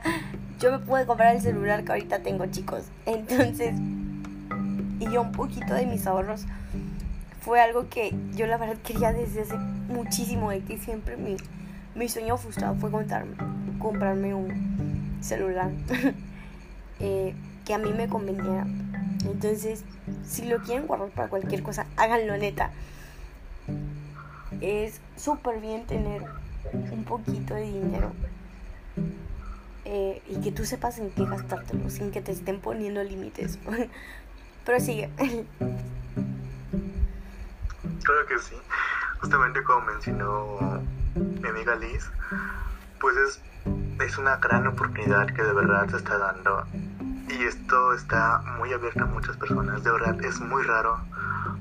[SPEAKER 1] yo me pude comprar el celular que ahorita tengo, chicos. Entonces, y yo un poquito de mis ahorros fue algo que yo la verdad quería desde hace muchísimo, de que siempre mi, mi sueño frustrado fue contarme, comprarme un celular eh, que a mí me conveniera. Entonces, si lo quieren guardar para cualquier cosa, háganlo neta es súper bien tener un poquito de dinero eh, y que tú sepas en qué gastártelo sin que te estén poniendo límites. Pero sigue.
[SPEAKER 2] Claro que sí. Justamente como mencionó mi amiga Liz, pues es, es una gran oportunidad que de verdad se está dando. Y esto está muy abierto a muchas personas. De verdad, es muy raro,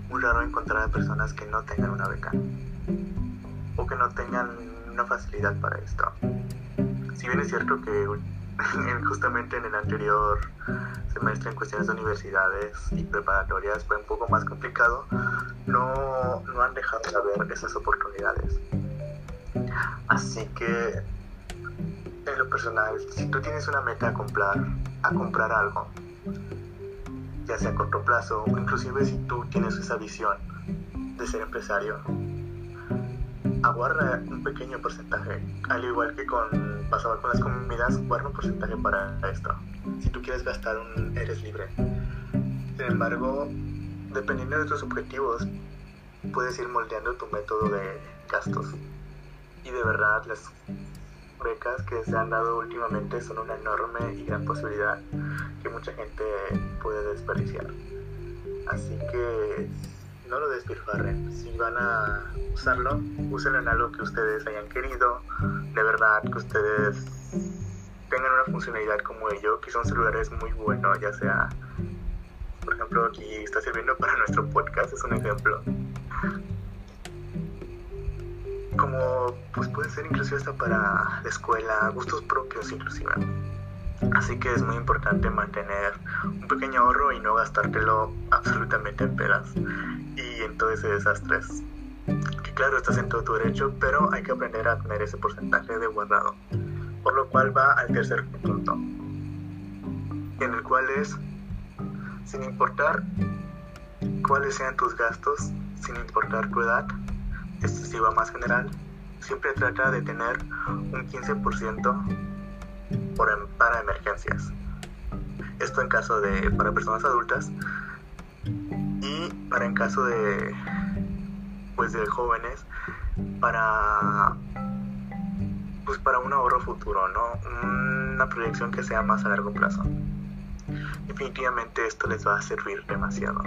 [SPEAKER 2] muy raro encontrar a personas que no tengan una beca o que no tengan una facilidad para esto. Si bien es cierto que justamente en el anterior semestre en cuestiones de universidades y preparatorias fue un poco más complicado, no, no han dejado de ver esas oportunidades. Así que, en lo personal, si tú tienes una meta a comprar, a comprar algo, ya sea a corto plazo o inclusive si tú tienes esa visión de ser empresario, aguarda un pequeño porcentaje, al igual que con pasaba con las comidas, guarda un porcentaje para esto. Si tú quieres gastar, un, eres libre. Sin embargo, dependiendo de tus objetivos, puedes ir moldeando tu método de gastos. Y de verdad, las becas que se han dado últimamente son una enorme y gran posibilidad que mucha gente puede desperdiciar. Así que no lo despilfarren. Si van a usarlo, úsenlo en algo que ustedes hayan querido, de verdad, que ustedes tengan una funcionalidad como ello. Quizá un celular es muy bueno, ya sea, por ejemplo, aquí está sirviendo para nuestro podcast, es un ejemplo. Como, pues puede ser inclusive hasta para la escuela, gustos propios inclusive. Así que es muy importante mantener un pequeño ahorro y no gastártelo absolutamente en pedas y en todo ese desastre. Que claro, estás en todo tu derecho, pero hay que aprender a tener ese porcentaje de guardado. Por lo cual va al tercer punto, en el cual es, sin importar cuáles sean tus gastos, sin importar tu edad, esto sí va más general, siempre trata de tener un 15% por, para emergencias. Esto en caso de para personas adultas y para en caso de pues de jóvenes para pues para un ahorro futuro, ¿no? Una proyección que sea más a largo plazo. Definitivamente esto les va a servir demasiado.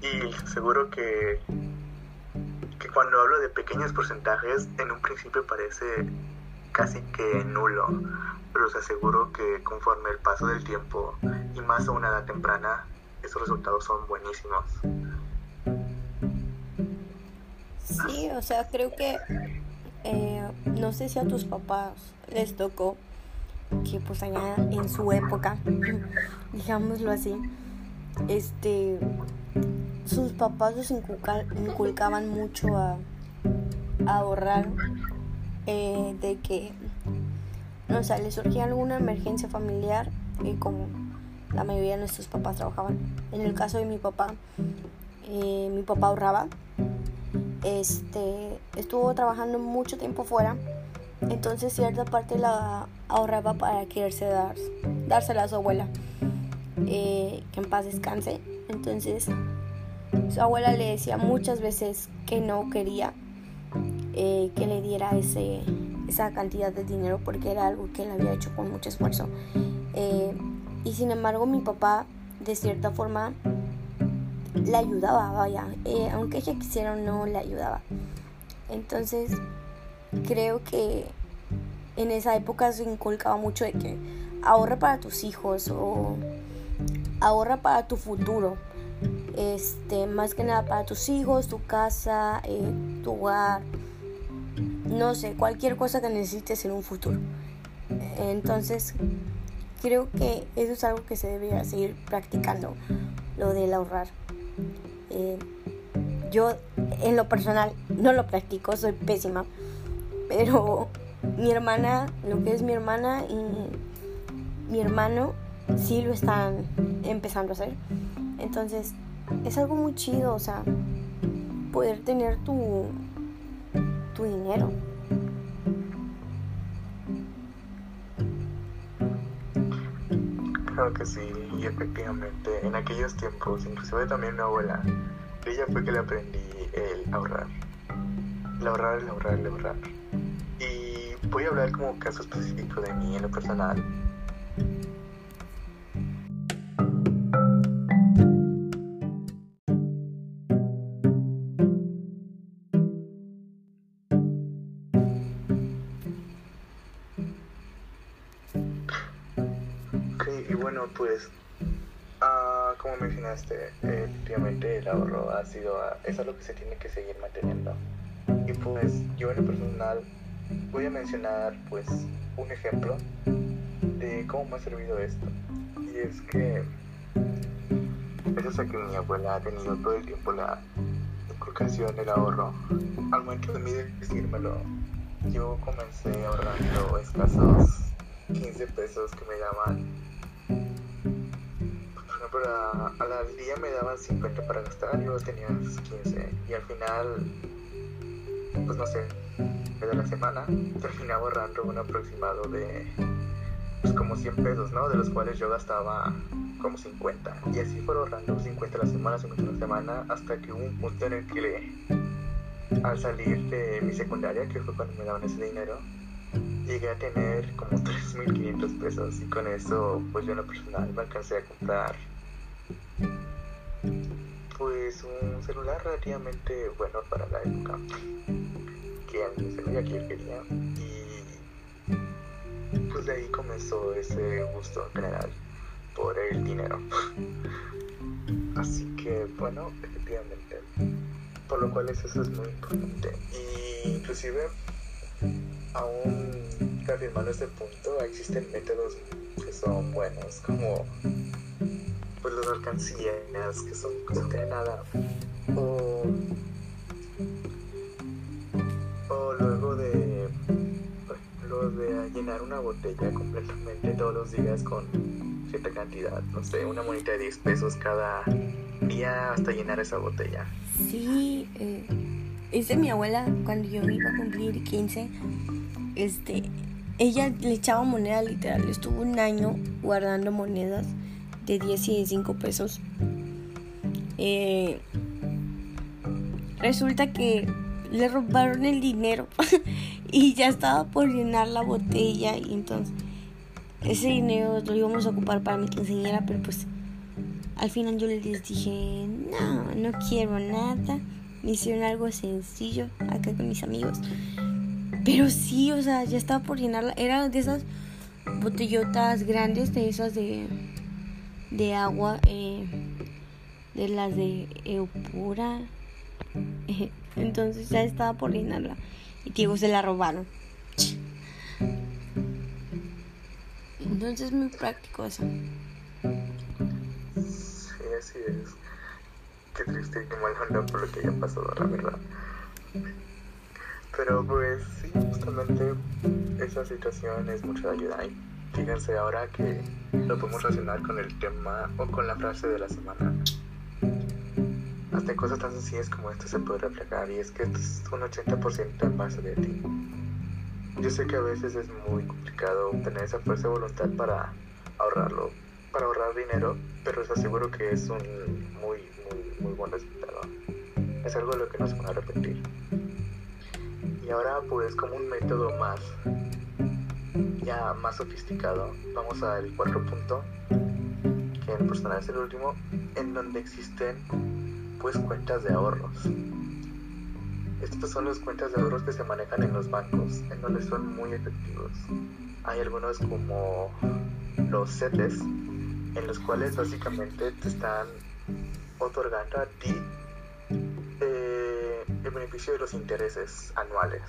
[SPEAKER 2] Y seguro que que cuando hablo de pequeños porcentajes, en un principio parece casi que nulo, pero os aseguro que conforme el paso del tiempo y más a una edad temprana, esos resultados son buenísimos.
[SPEAKER 1] Sí, o sea, creo que eh, no sé si a tus papás les tocó que pues allá en su época, digámoslo así, este sus papás los inculcaban mucho a, ahorrar eh, de que no les surgía alguna emergencia familiar y como la mayoría de nuestros papás trabajaban. En el caso de mi papá, eh, mi papá ahorraba. Este, estuvo trabajando mucho tiempo fuera, entonces cierta parte la ahorraba para quererse dar, dársela a su abuela, eh, que en paz descanse. Entonces su abuela le decía muchas veces que no quería eh, que le diera ese, esa cantidad de dinero porque era algo que él había hecho con mucho esfuerzo. y sin embargo mi papá de cierta forma le ayudaba, vaya, eh, aunque ella quisiera no, le ayudaba. Entonces, creo que en esa época se inculcaba mucho de que ahorra para tus hijos o ahorra para tu futuro. Este, más que nada para tus hijos, tu casa, eh, tu hogar, no sé, cualquier cosa que necesites en un futuro. Entonces, creo que eso es algo que se debería seguir practicando, lo del ahorrar. Eh, yo en lo personal no lo practico, soy pésima, pero mi hermana, lo que es mi hermana y mi hermano, sí lo están empezando a hacer. Entonces, es algo muy chido, o sea, poder tener tu, tu dinero.
[SPEAKER 2] Claro que sí, y efectivamente, en aquellos tiempos, inclusive también mi abuela, ella fue que le aprendí el ahorrar. El ahorrar, el ahorrar, el ahorrar. Y voy a hablar como caso específico de mí en lo personal. Sido, ah, es algo que se tiene que seguir manteniendo. Y pues yo en lo personal voy a mencionar pues un ejemplo de cómo me ha servido esto. Y es que gracias a que mi abuela ha tenido todo el tiempo la inculcación del ahorro, al momento de mí decírmelo, yo comencé ahorrando escasos 15 pesos que me daban por ejemplo, al día me daban 50 para gastar, yo tenía 15 y al final, pues no sé, de la semana terminaba ahorrando un aproximado de pues como 100 pesos, ¿no? De los cuales yo gastaba como 50 y así fue ahorrando 50 a la semana, 50 a la semana hasta que hubo un punto en el que al salir de mi secundaria, que fue cuando me daban ese dinero, llegué a tener como 3.500 pesos y con eso pues yo en lo personal me alcancé a comprar pues un celular relativamente bueno para la época. Que a mí se que yo quería. Y pues de ahí comenzó ese gusto general por el dinero. Así que bueno efectivamente. Por lo cual eso es muy importante. Y inclusive aún confirmando este punto, existen métodos que son buenos, como pues las alcancías, que son nada, o, o luego de, por de llenar una botella completamente todos los días con cierta cantidad, no sé, una monita de 10 pesos cada día hasta llenar esa botella.
[SPEAKER 1] Sí, eh, es de mi abuela cuando yo iba a cumplir 15 este, ella le echaba moneda literal, estuvo un año guardando monedas de 10 y de 5 pesos. Eh, resulta que le robaron el dinero y ya estaba por llenar la botella y entonces ese dinero lo íbamos a ocupar para mi quinceañera, pero pues al final yo les dije, no, no quiero nada. Me hicieron algo sencillo acá con mis amigos. Pero sí, o sea, ya estaba por llenarla. Era de esas botellotas grandes, de esas de, de agua, eh, de las de Eupura. Entonces ya estaba por llenarla. Y digo, se la robaron. Entonces es muy práctico eso.
[SPEAKER 2] Sí, así es. Qué triste y qué mal onda por lo que haya pasado, la verdad. Pero pues sí, justamente esa situación es mucha ayuda. Y fíjense ahora que lo podemos relacionar con el tema o con la frase de la semana. Hasta en cosas tan sencillas como esto se puede reflejar y es que esto es un 80% en base de ti. Yo sé que a veces es muy complicado tener esa fuerza de voluntad para ahorrarlo, para ahorrar dinero, pero les aseguro que es un muy, muy, muy buen resultado. Es algo de lo que no se van a arrepentir. Y ahora pues como un método más, ya más sofisticado, vamos al cuarto punto, que en personal es el último, en donde existen pues cuentas de ahorros. Estas son las cuentas de ahorros que se manejan en los bancos, en donde son muy efectivos. Hay algunos como los CETES, en los cuales básicamente te están otorgando a ti el beneficio de los intereses anuales.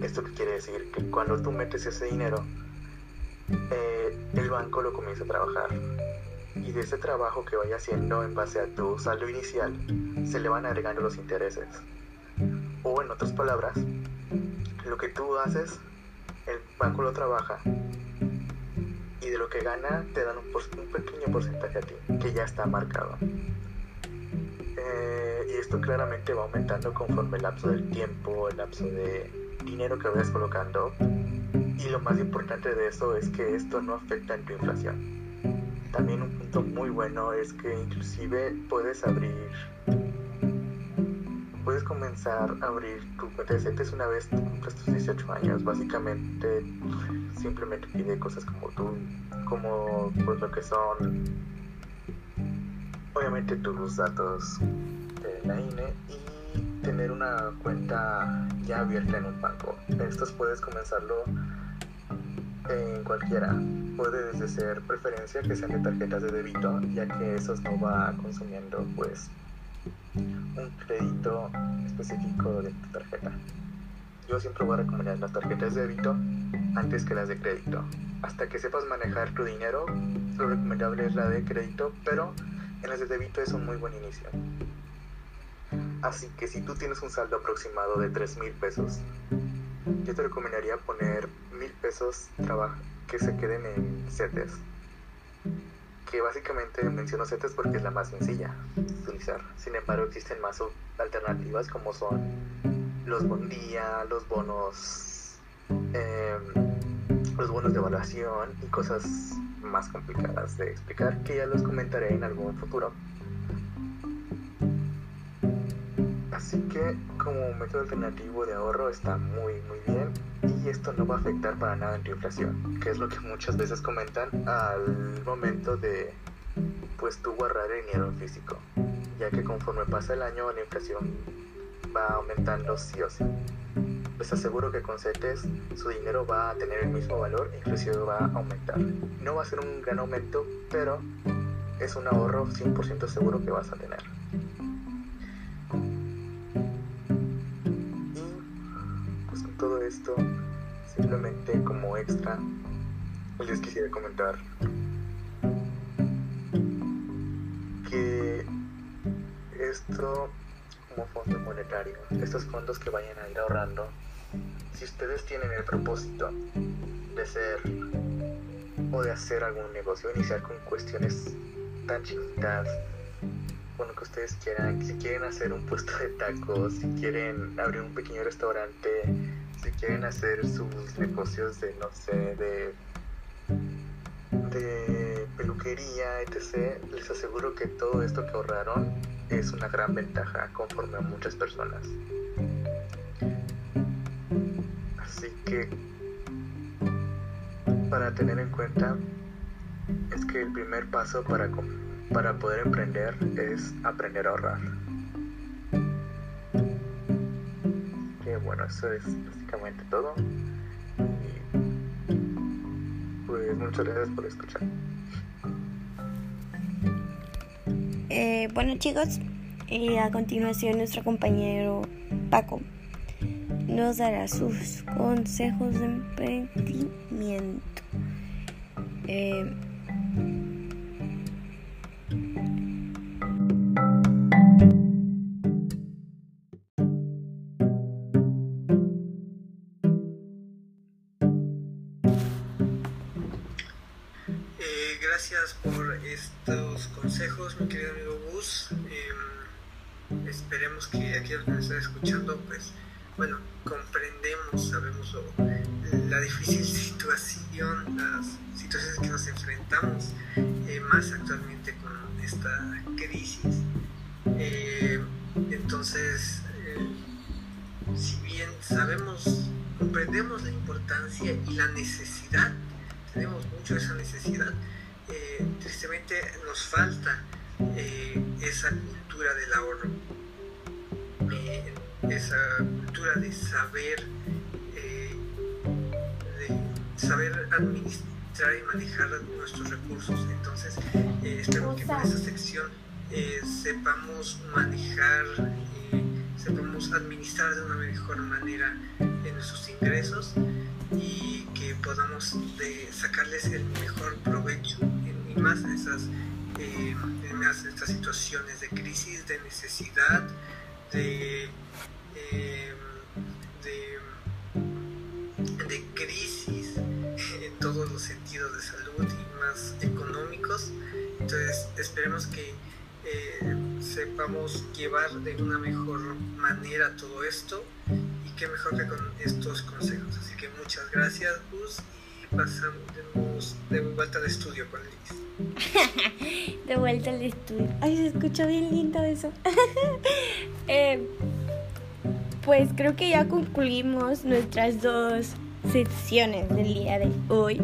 [SPEAKER 2] ¿Esto qué quiere decir? Que cuando tú metes ese dinero, eh, el banco lo comienza a trabajar. Y de ese trabajo que vaya haciendo en base a tu saldo inicial, se le van agregando los intereses. O en otras palabras, lo que tú haces, el banco lo trabaja y de lo que gana te dan un, pequeño porcentaje a ti, que ya está marcado. Eh, y esto claramente va aumentando conforme el lapso del tiempo, el lapso de dinero que vayas colocando. Y lo más importante de eso es que esto no afecta en tu inflación. También un punto muy bueno es que inclusive puedes abrir, puedes comenzar a abrir tu cuenta de una vez cumplas tus 18 años. Básicamente simplemente pide cosas como tú, como pues lo que son obviamente tus datos de la INE y tener una cuenta ya abierta en un banco. Estos puedes comenzarlo en cualquiera. Puede desde ser preferencia que sean de tarjetas de débito, ya que esos no va consumiendo pues un crédito específico de tu tarjeta. Yo siempre voy a recomendar las tarjetas de débito antes que las de crédito. Hasta que sepas manejar tu dinero, lo recomendable es la de crédito, pero en las de débito es un muy buen inicio. Así que si tú tienes un saldo aproximado de 3 mil pesos, yo te recomendaría poner mil pesos que se queden en CETES. Que básicamente menciono CETES porque es la más sencilla de utilizar. Sin embargo, existen más alternativas como son los bondía, los bonos, em, los bonos de evaluación y cosas más complicadas de explicar que ya los comentaré en algún futuro. Así que como método alternativo de ahorro está muy muy bien y esto no va a afectar para nada en tu inflación, que es lo que muchas veces comentan al momento de pues tú guardar el dinero físico, ya que conforme pasa el año la inflación va aumentando sí o sí les aseguro que con CETES su dinero va a tener el mismo valor, inclusive va a aumentar. No va a ser un gran aumento, pero es un ahorro 100% seguro que vas a tener. Esto, simplemente como extra, les quisiera comentar que esto como fondo monetario, estos fondos que vayan a ir ahorrando si ustedes tienen el propósito de ser o de hacer algún negocio, iniciar con cuestiones tan chiquitas, con lo que ustedes quieran, si quieren hacer un puesto de tacos, si quieren abrir un pequeño restaurante, si quieren hacer sus negocios de, no sé, de, de peluquería, etc., les aseguro que todo esto que ahorraron es una gran ventaja conforme a muchas personas. que para tener en cuenta es que el primer paso para, para poder emprender es aprender a ahorrar. Bueno, eso es básicamente todo. Y pues muchas gracias por escuchar.
[SPEAKER 1] Eh, bueno chicos, a continuación nuestro compañero Paco nos dará sus consejos de emprendimiento. Eh,
[SPEAKER 3] consejos, mi querido amigo Gus. Em, esperemos que aquellos que nos están escuchando, pues, bueno, comprendemos, sabemos la difícil situación, las situaciones que nos enfrentamos, eh, más actualmente con esta crisis. Eh, entonces, eh, si bien sabemos, comprendemos la importancia y la necesidad, tenemos mucho esa necesidad, eh, tristemente nos falta eh, esa cultura del ahorro, eh, esa cultura de saber, de saber administrar y manejar nuestros recursos. Entonces, espero que con esta sección sepamos manejar, sepamos administrar de una mejor manera nuestros ingresos y que podamos sacarles el mejor provecho más esas, eh, en estas situaciones de crisis, de necesidad, de, eh, de, crisis en todos los sentidos de salud y más económicos. Entonces esperemos que eh, sepamos llevar de una mejor manera todo esto y qué mejor que con estos consejos. Así que muchas gracias, Gus, pasamos de vuelta al estudio con
[SPEAKER 1] Liz. de vuelta al estudio. Ay, se escucha bien lindo eso. Eh, pues creo que ya concluimos nuestras dos secciones del día de hoy.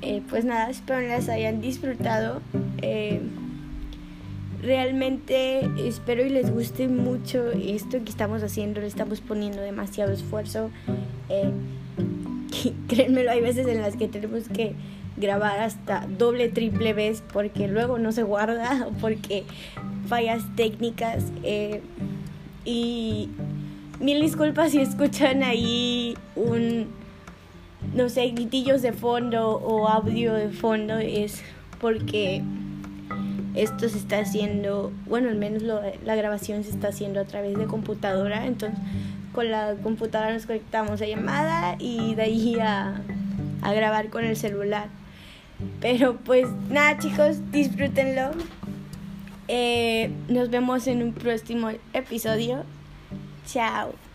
[SPEAKER 1] Eh, pues nada, espero las hayan disfrutado. Eh, realmente espero y les guste mucho esto que estamos haciendo, le estamos poniendo demasiado esfuerzo. Eh, créanmelo, hay veces en las que tenemos que grabar hasta doble, triple vez porque luego no se guarda o porque fallas técnicas. Eh, y mil disculpas si escuchan ahí un, no sé, gritillos de fondo o audio de fondo, es porque esto se está haciendo, bueno, al menos la grabación se está haciendo a través de computadora, entonces con la computadora nos conectamos a llamada y de ahí a, grabar con el celular. Pero pues nada chicos, disfrútenlo. Eh, nos vemos en un próximo episodio. Chao.